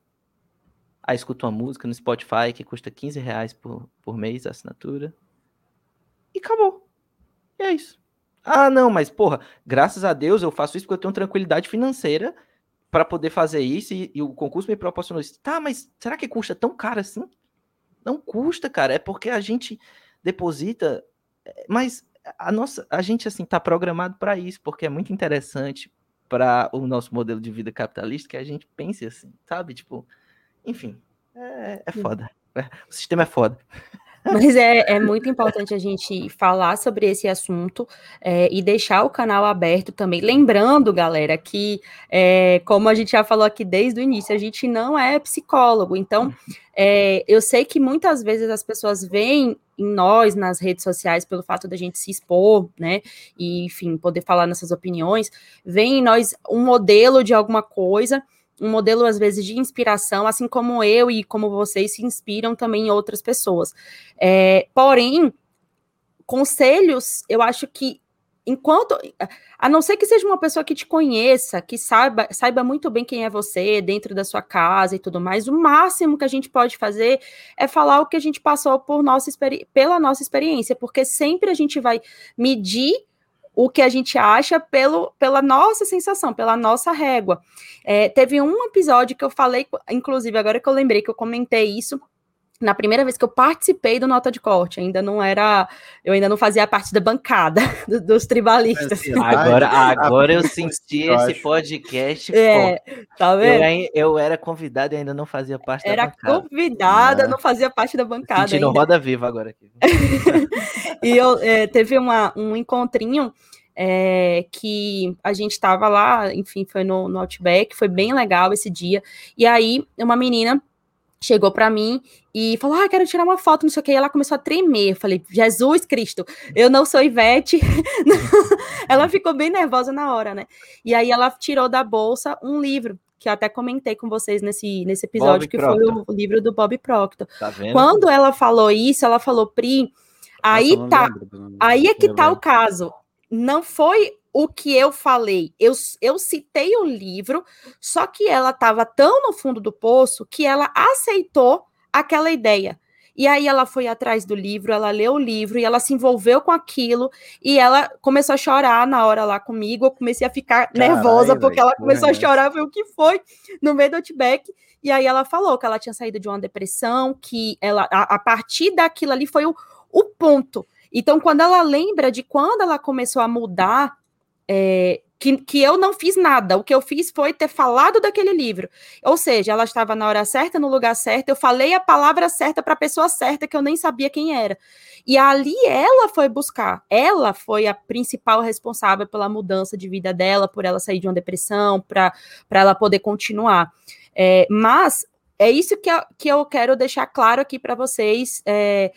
aí escuto uma música no Spotify que custa 15 reais por, por mês a assinatura. E acabou. E é isso. Ah, não, mas porra, graças a Deus eu faço isso porque eu tenho tranquilidade financeira para poder fazer isso e, e, o concurso me proporcionou isso. Tá, mas será que custa tão caro assim? Não custa, cara, é porque a gente deposita, mas a nossa, a gente assim tá programado para isso, porque é muito interessante para o nosso modelo de vida capitalista que a gente pense assim, sabe? Tipo, enfim, é, é foda. O sistema é foda. Mas é, é muito importante a gente falar sobre esse assunto é, e deixar o canal aberto também. Lembrando, galera, que, é, como a gente já falou aqui desde o início, a gente não é psicólogo. Então, é, eu sei que muitas vezes as pessoas veem em nós nas redes sociais pelo fato da gente se expor, né? E, enfim, poder falar nossas opiniões, veem em nós um modelo de alguma coisa um modelo, às vezes, de inspiração, assim como eu e como vocês se inspiram também em outras pessoas. É, porém, conselhos, eu acho que enquanto, a não ser que seja uma pessoa que te conheça, que saiba, saiba muito bem quem é você dentro da sua casa e tudo mais, o máximo que a gente pode fazer é falar o que a gente passou por nossa pela nossa experiência, porque sempre a gente vai medir o que a gente acha pelo, pela nossa sensação, pela nossa régua. É, teve um episódio que eu falei, inclusive, agora que eu lembrei que eu comentei isso, na primeira vez que eu participei do Nota de Corte, ainda não era, eu ainda não fazia parte da bancada <laughs> do, dos tribalistas. Agora, <laughs> agora eu senti esse podcast. É, tá vendo? Eu, eu, era convidada e ainda não fazia parte era da bancada. Era convidada, não. não fazia parte da bancada. Sentindo ainda. roda viva agora aqui. <laughs> e eu é, teve uma, um encontrinho é, que a gente estava lá, enfim, foi no, no Outback, foi bem legal esse dia. E aí, uma menina chegou para mim e falou: Ah, quero tirar uma foto, não sei o que. E ela começou a tremer. Eu falei: Jesus Cristo, eu não sou Ivete. <laughs> ela ficou bem nervosa na hora, né? E aí ela tirou da bolsa um livro. Que eu até comentei com vocês nesse, nesse episódio, Bob que Proctor. foi o, livro do Bob Proctor. Tá Quando ela falou isso, ela falou, Pri, aí Nossa, tá. Aí é que tá o caso não foi o que eu falei. Eu, eu citei o livro, só que ela estava tão no fundo do poço que ela aceitou aquela ideia. E aí ela foi atrás do livro, ela leu o livro e ela se envolveu com aquilo e ela começou a chorar na hora lá comigo. Eu comecei a ficar Carai, nervosa porque ela começou a chorar, foi o que foi no meio do outback. E aí ela falou que ela tinha saído de uma depressão, que ela a, a partir daquilo ali foi o, o ponto então, quando ela lembra de quando ela começou a mudar, é, que, que eu não fiz nada. O que eu fiz foi ter falado daquele livro. Ou seja, ela estava na hora certa, no lugar certo, eu falei a palavra certa para a pessoa certa que eu nem sabia quem era. E ali ela foi buscar. Ela foi a principal responsável pela mudança de vida dela, por ela sair de uma depressão, para ela poder continuar. É, mas é isso que eu, que eu quero deixar claro aqui para vocês. É,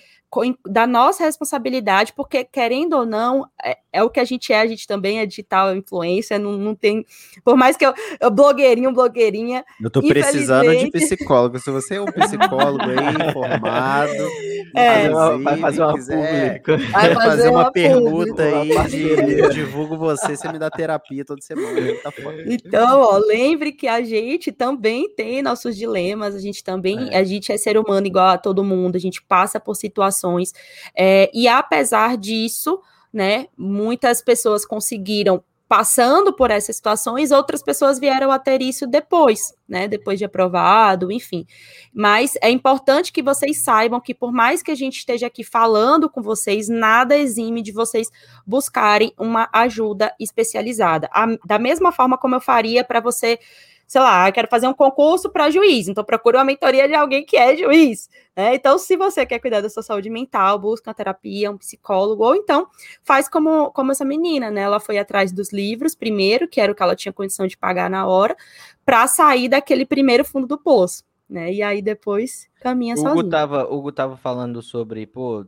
da nossa responsabilidade, porque querendo ou não, é, é, o que a gente é, a gente também é digital influência, não, não tem. Por mais que eu, eu blogueirinho, blogueirinha. Eu tô precisando de psicólogo. Se você é um psicólogo aí, <laughs> formado, é, vai fazer uma, quiser, pública. Vai fazer, fazer uma, uma pergunta aí, de, eu divulgo você, você me dá terapia toda semana. Tá então, ó, lembre que a gente também tem nossos dilemas, a gente também, é. a gente é ser humano igual a todo mundo, a gente passa por situações. É, e apesar disso, né? Muitas pessoas conseguiram passando por essas situações, outras pessoas vieram a ter isso depois, né? Depois de aprovado, enfim. Mas é importante que vocês saibam que, por mais que a gente esteja aqui falando com vocês, nada exime de vocês buscarem uma ajuda especializada. A, da mesma forma como eu faria para você sei lá, quero fazer um concurso para juiz, então procure uma mentoria de alguém que é juiz. Né? Então, se você quer cuidar da sua saúde mental, busca uma terapia, um psicólogo, ou então faz como, como essa menina, né? Ela foi atrás dos livros primeiro, que era o que ela tinha condição de pagar na hora, para sair daquele primeiro fundo do poço. Né? E aí depois caminha Hugo sozinho. Tava, Hugo tava falando sobre, pô,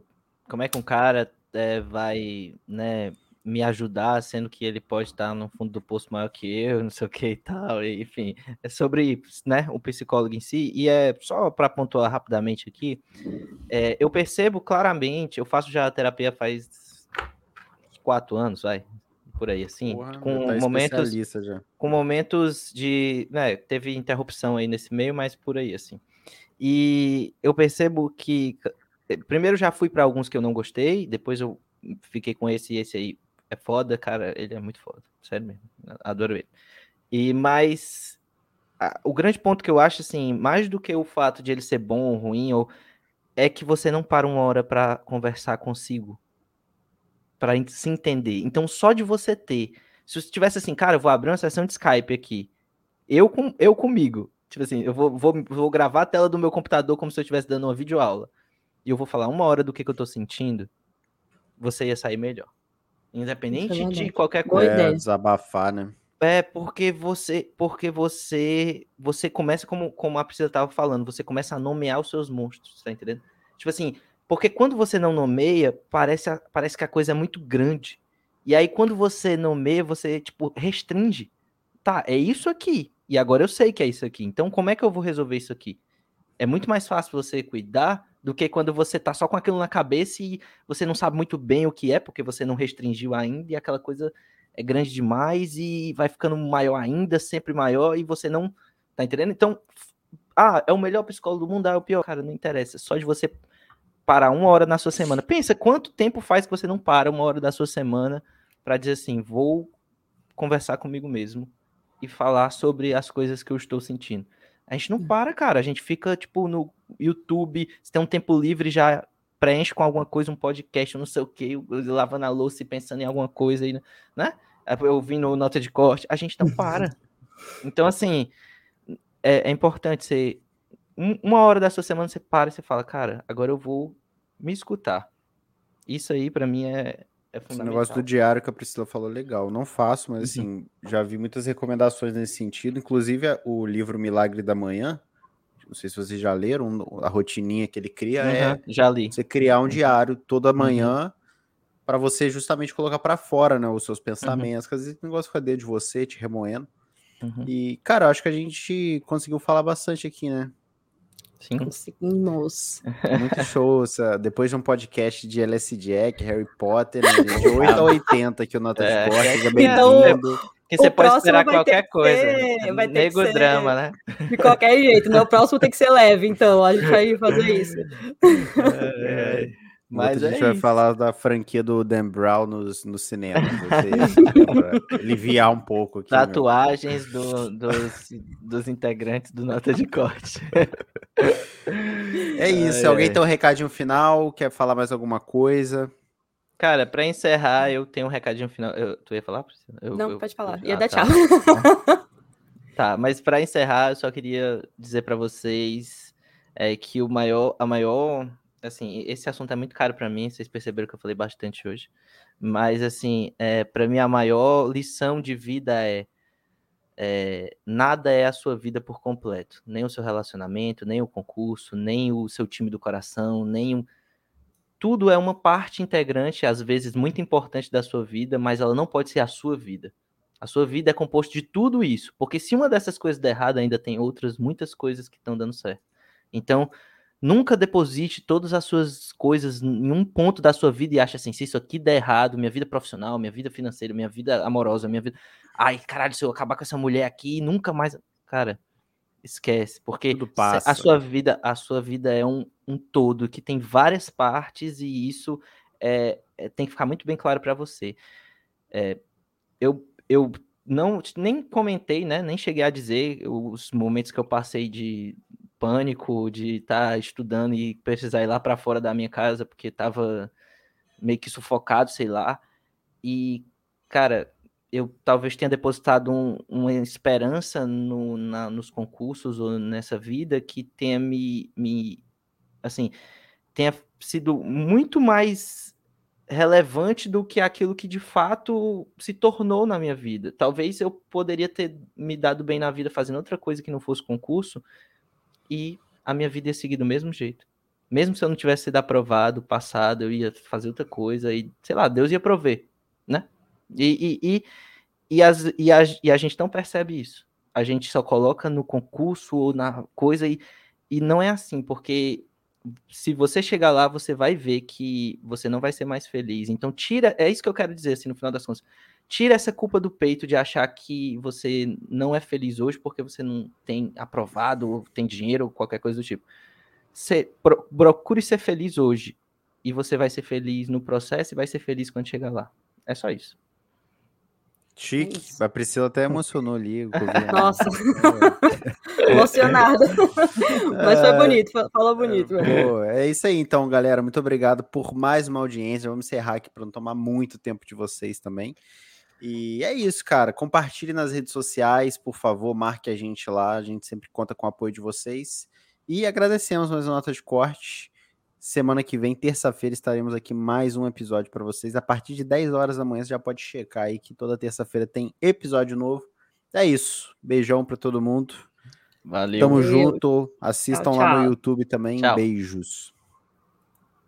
como é que um cara é, vai, né, me ajudar, sendo que ele pode estar no fundo do poço maior que eu, não sei o que e tal, enfim, é sobre né, o psicólogo em si, e é só para pontuar rapidamente aqui, é, eu percebo claramente, eu faço já terapia faz quatro anos, vai, por aí, assim, Porra, com tá momentos já. com momentos de, né, teve interrupção aí nesse meio, mas por aí, assim, e eu percebo que primeiro já fui para alguns que eu não gostei, depois eu fiquei com esse e esse aí é foda, cara. Ele é muito foda. Sério mesmo. Adoro ele. E mais. o grande ponto que eu acho, assim, mais do que o fato de ele ser bom ou ruim, ou, é que você não para uma hora para conversar consigo. para se entender. Então, só de você ter. Se você tivesse assim, cara, eu vou abrir uma sessão de Skype aqui. Eu, com, eu comigo. Tipo assim, eu vou, vou, vou gravar a tela do meu computador como se eu estivesse dando uma videoaula. E eu vou falar uma hora do que, que eu tô sentindo. Você ia sair melhor. Independente é de qualquer coisa. É, desabafar, né? É, porque você, porque você, você começa como, como a Priscila estava falando, você começa a nomear os seus monstros, tá entendendo? Tipo assim, porque quando você não nomeia, parece, parece que a coisa é muito grande. E aí quando você nomeia, você tipo restringe. Tá, é isso aqui. E agora eu sei que é isso aqui. Então como é que eu vou resolver isso aqui? É muito mais fácil você cuidar do que quando você tá só com aquilo na cabeça e você não sabe muito bem o que é, porque você não restringiu ainda, e aquela coisa é grande demais e vai ficando maior ainda, sempre maior, e você não tá entendendo? Então, ah, é o melhor psicólogo do mundo, ah, é o pior, cara, não interessa. Só de você parar uma hora na sua semana. Pensa quanto tempo faz que você não para uma hora da sua semana para dizer assim, vou conversar comigo mesmo e falar sobre as coisas que eu estou sentindo. A gente não hum. para, cara. A gente fica, tipo, no YouTube, se tem um tempo livre, já preenche com alguma coisa, um podcast, não sei o quê, lavando a louça e pensando em alguma coisa aí, né? Ouvindo nota de corte. A gente não para. Então, assim, é, é importante você. Um, uma hora da sua semana você para e você fala, cara, agora eu vou me escutar. Isso aí, para mim, é, é fundamental. Esse negócio do diário que a Priscila falou legal. Não faço, mas assim, uhum. já vi muitas recomendações nesse sentido. Inclusive o livro Milagre da Manhã. Não sei se vocês já leram, a rotininha que ele cria uhum, é já li. você criar um uhum. diário toda manhã uhum. para você justamente colocar para fora, né, os seus pensamentos, uhum. que às vezes o negócio fica dentro de você, te remoendo. Uhum. E, cara, acho que a gente conseguiu falar bastante aqui, né? Sim. Conseguimos. Muito <laughs> show. Depois de um podcast de LS Jack, Harry Potter, né, <laughs> de 8 a 80 que o Nota é. de Corte, seja bem-vindo. Que você pode esperar qualquer coisa. Vai ter Nego drama, né? De qualquer jeito. No próximo tem que ser leve, então. A gente vai fazer isso. <laughs> É, é. Mas a gente é vai isso. falar da franquia do Dan Brown nos, no cinema. <laughs> aliviar um pouco aqui. Tatuagens do, dos, dos integrantes do Nota de Corte. É isso. Ai, Alguém tem um recadinho final? Quer falar mais alguma coisa? Cara, para encerrar, eu tenho um recadinho final. Eu, tu ia falar, Priscila? Eu, Não, eu, pode falar. Ia ah, dar tá. tchau. <laughs> tá, mas para encerrar, eu só queria dizer para vocês é, que o maior, a maior, assim, esse assunto é muito caro para mim. Vocês perceberam que eu falei bastante hoje. Mas assim, é, para mim a maior lição de vida é, é nada é a sua vida por completo, nem o seu relacionamento, nem o concurso, nem o seu time do coração, nem um tudo é uma parte integrante, às vezes muito importante da sua vida, mas ela não pode ser a sua vida. A sua vida é composta de tudo isso, porque se uma dessas coisas der errado, ainda tem outras muitas coisas que estão dando certo. Então, nunca deposite todas as suas coisas em um ponto da sua vida e ache assim, se isso aqui der errado, minha vida profissional, minha vida financeira, minha vida amorosa, minha vida, ai, caralho, se eu acabar com essa mulher aqui, nunca mais, cara, esquece, porque a sua vida, a sua vida é um, um todo que tem várias partes e isso é, tem que ficar muito bem claro para você. É, eu, eu não nem comentei, né? Nem cheguei a dizer os momentos que eu passei de pânico, de estar tá estudando e precisar ir lá para fora da minha casa porque estava meio que sufocado, sei lá. E cara, eu talvez tenha depositado um, uma esperança no, na, nos concursos ou nessa vida que tenha me, me assim tenha sido muito mais relevante do que aquilo que de fato se tornou na minha vida. Talvez eu poderia ter me dado bem na vida fazendo outra coisa que não fosse concurso e a minha vida ia seguir do mesmo jeito. Mesmo se eu não tivesse sido aprovado, passado, eu ia fazer outra coisa e, sei lá, Deus ia prover, né? E, e, e, e, as, e, a, e a gente não percebe isso. A gente só coloca no concurso ou na coisa e, e não é assim, porque se você chegar lá, você vai ver que você não vai ser mais feliz. Então, tira. É isso que eu quero dizer, assim, no final das contas. Tira essa culpa do peito de achar que você não é feliz hoje porque você não tem aprovado, ou tem dinheiro, ou qualquer coisa do tipo. Você, pro, procure ser feliz hoje. E você vai ser feliz no processo e vai ser feliz quando chegar lá. É só isso. Chique. É a Priscila até emocionou ali. <laughs> Nossa. É. Emocionada. <laughs> Mas foi é. bonito, falou bonito. É, é isso aí, então, galera. Muito obrigado por mais uma audiência. Vamos encerrar aqui para não tomar muito tempo de vocês também. E é isso, cara. Compartilhe nas redes sociais, por favor, marque a gente lá. A gente sempre conta com o apoio de vocês. E agradecemos mais uma nota de corte. Semana que vem, terça-feira, estaremos aqui mais um episódio para vocês. A partir de 10 horas da manhã, você já pode checar aí que toda terça-feira tem episódio novo. É isso. Beijão para todo mundo. Valeu. Tamo junto. Assistam tchau, tchau. lá no YouTube também. Tchau. Beijos.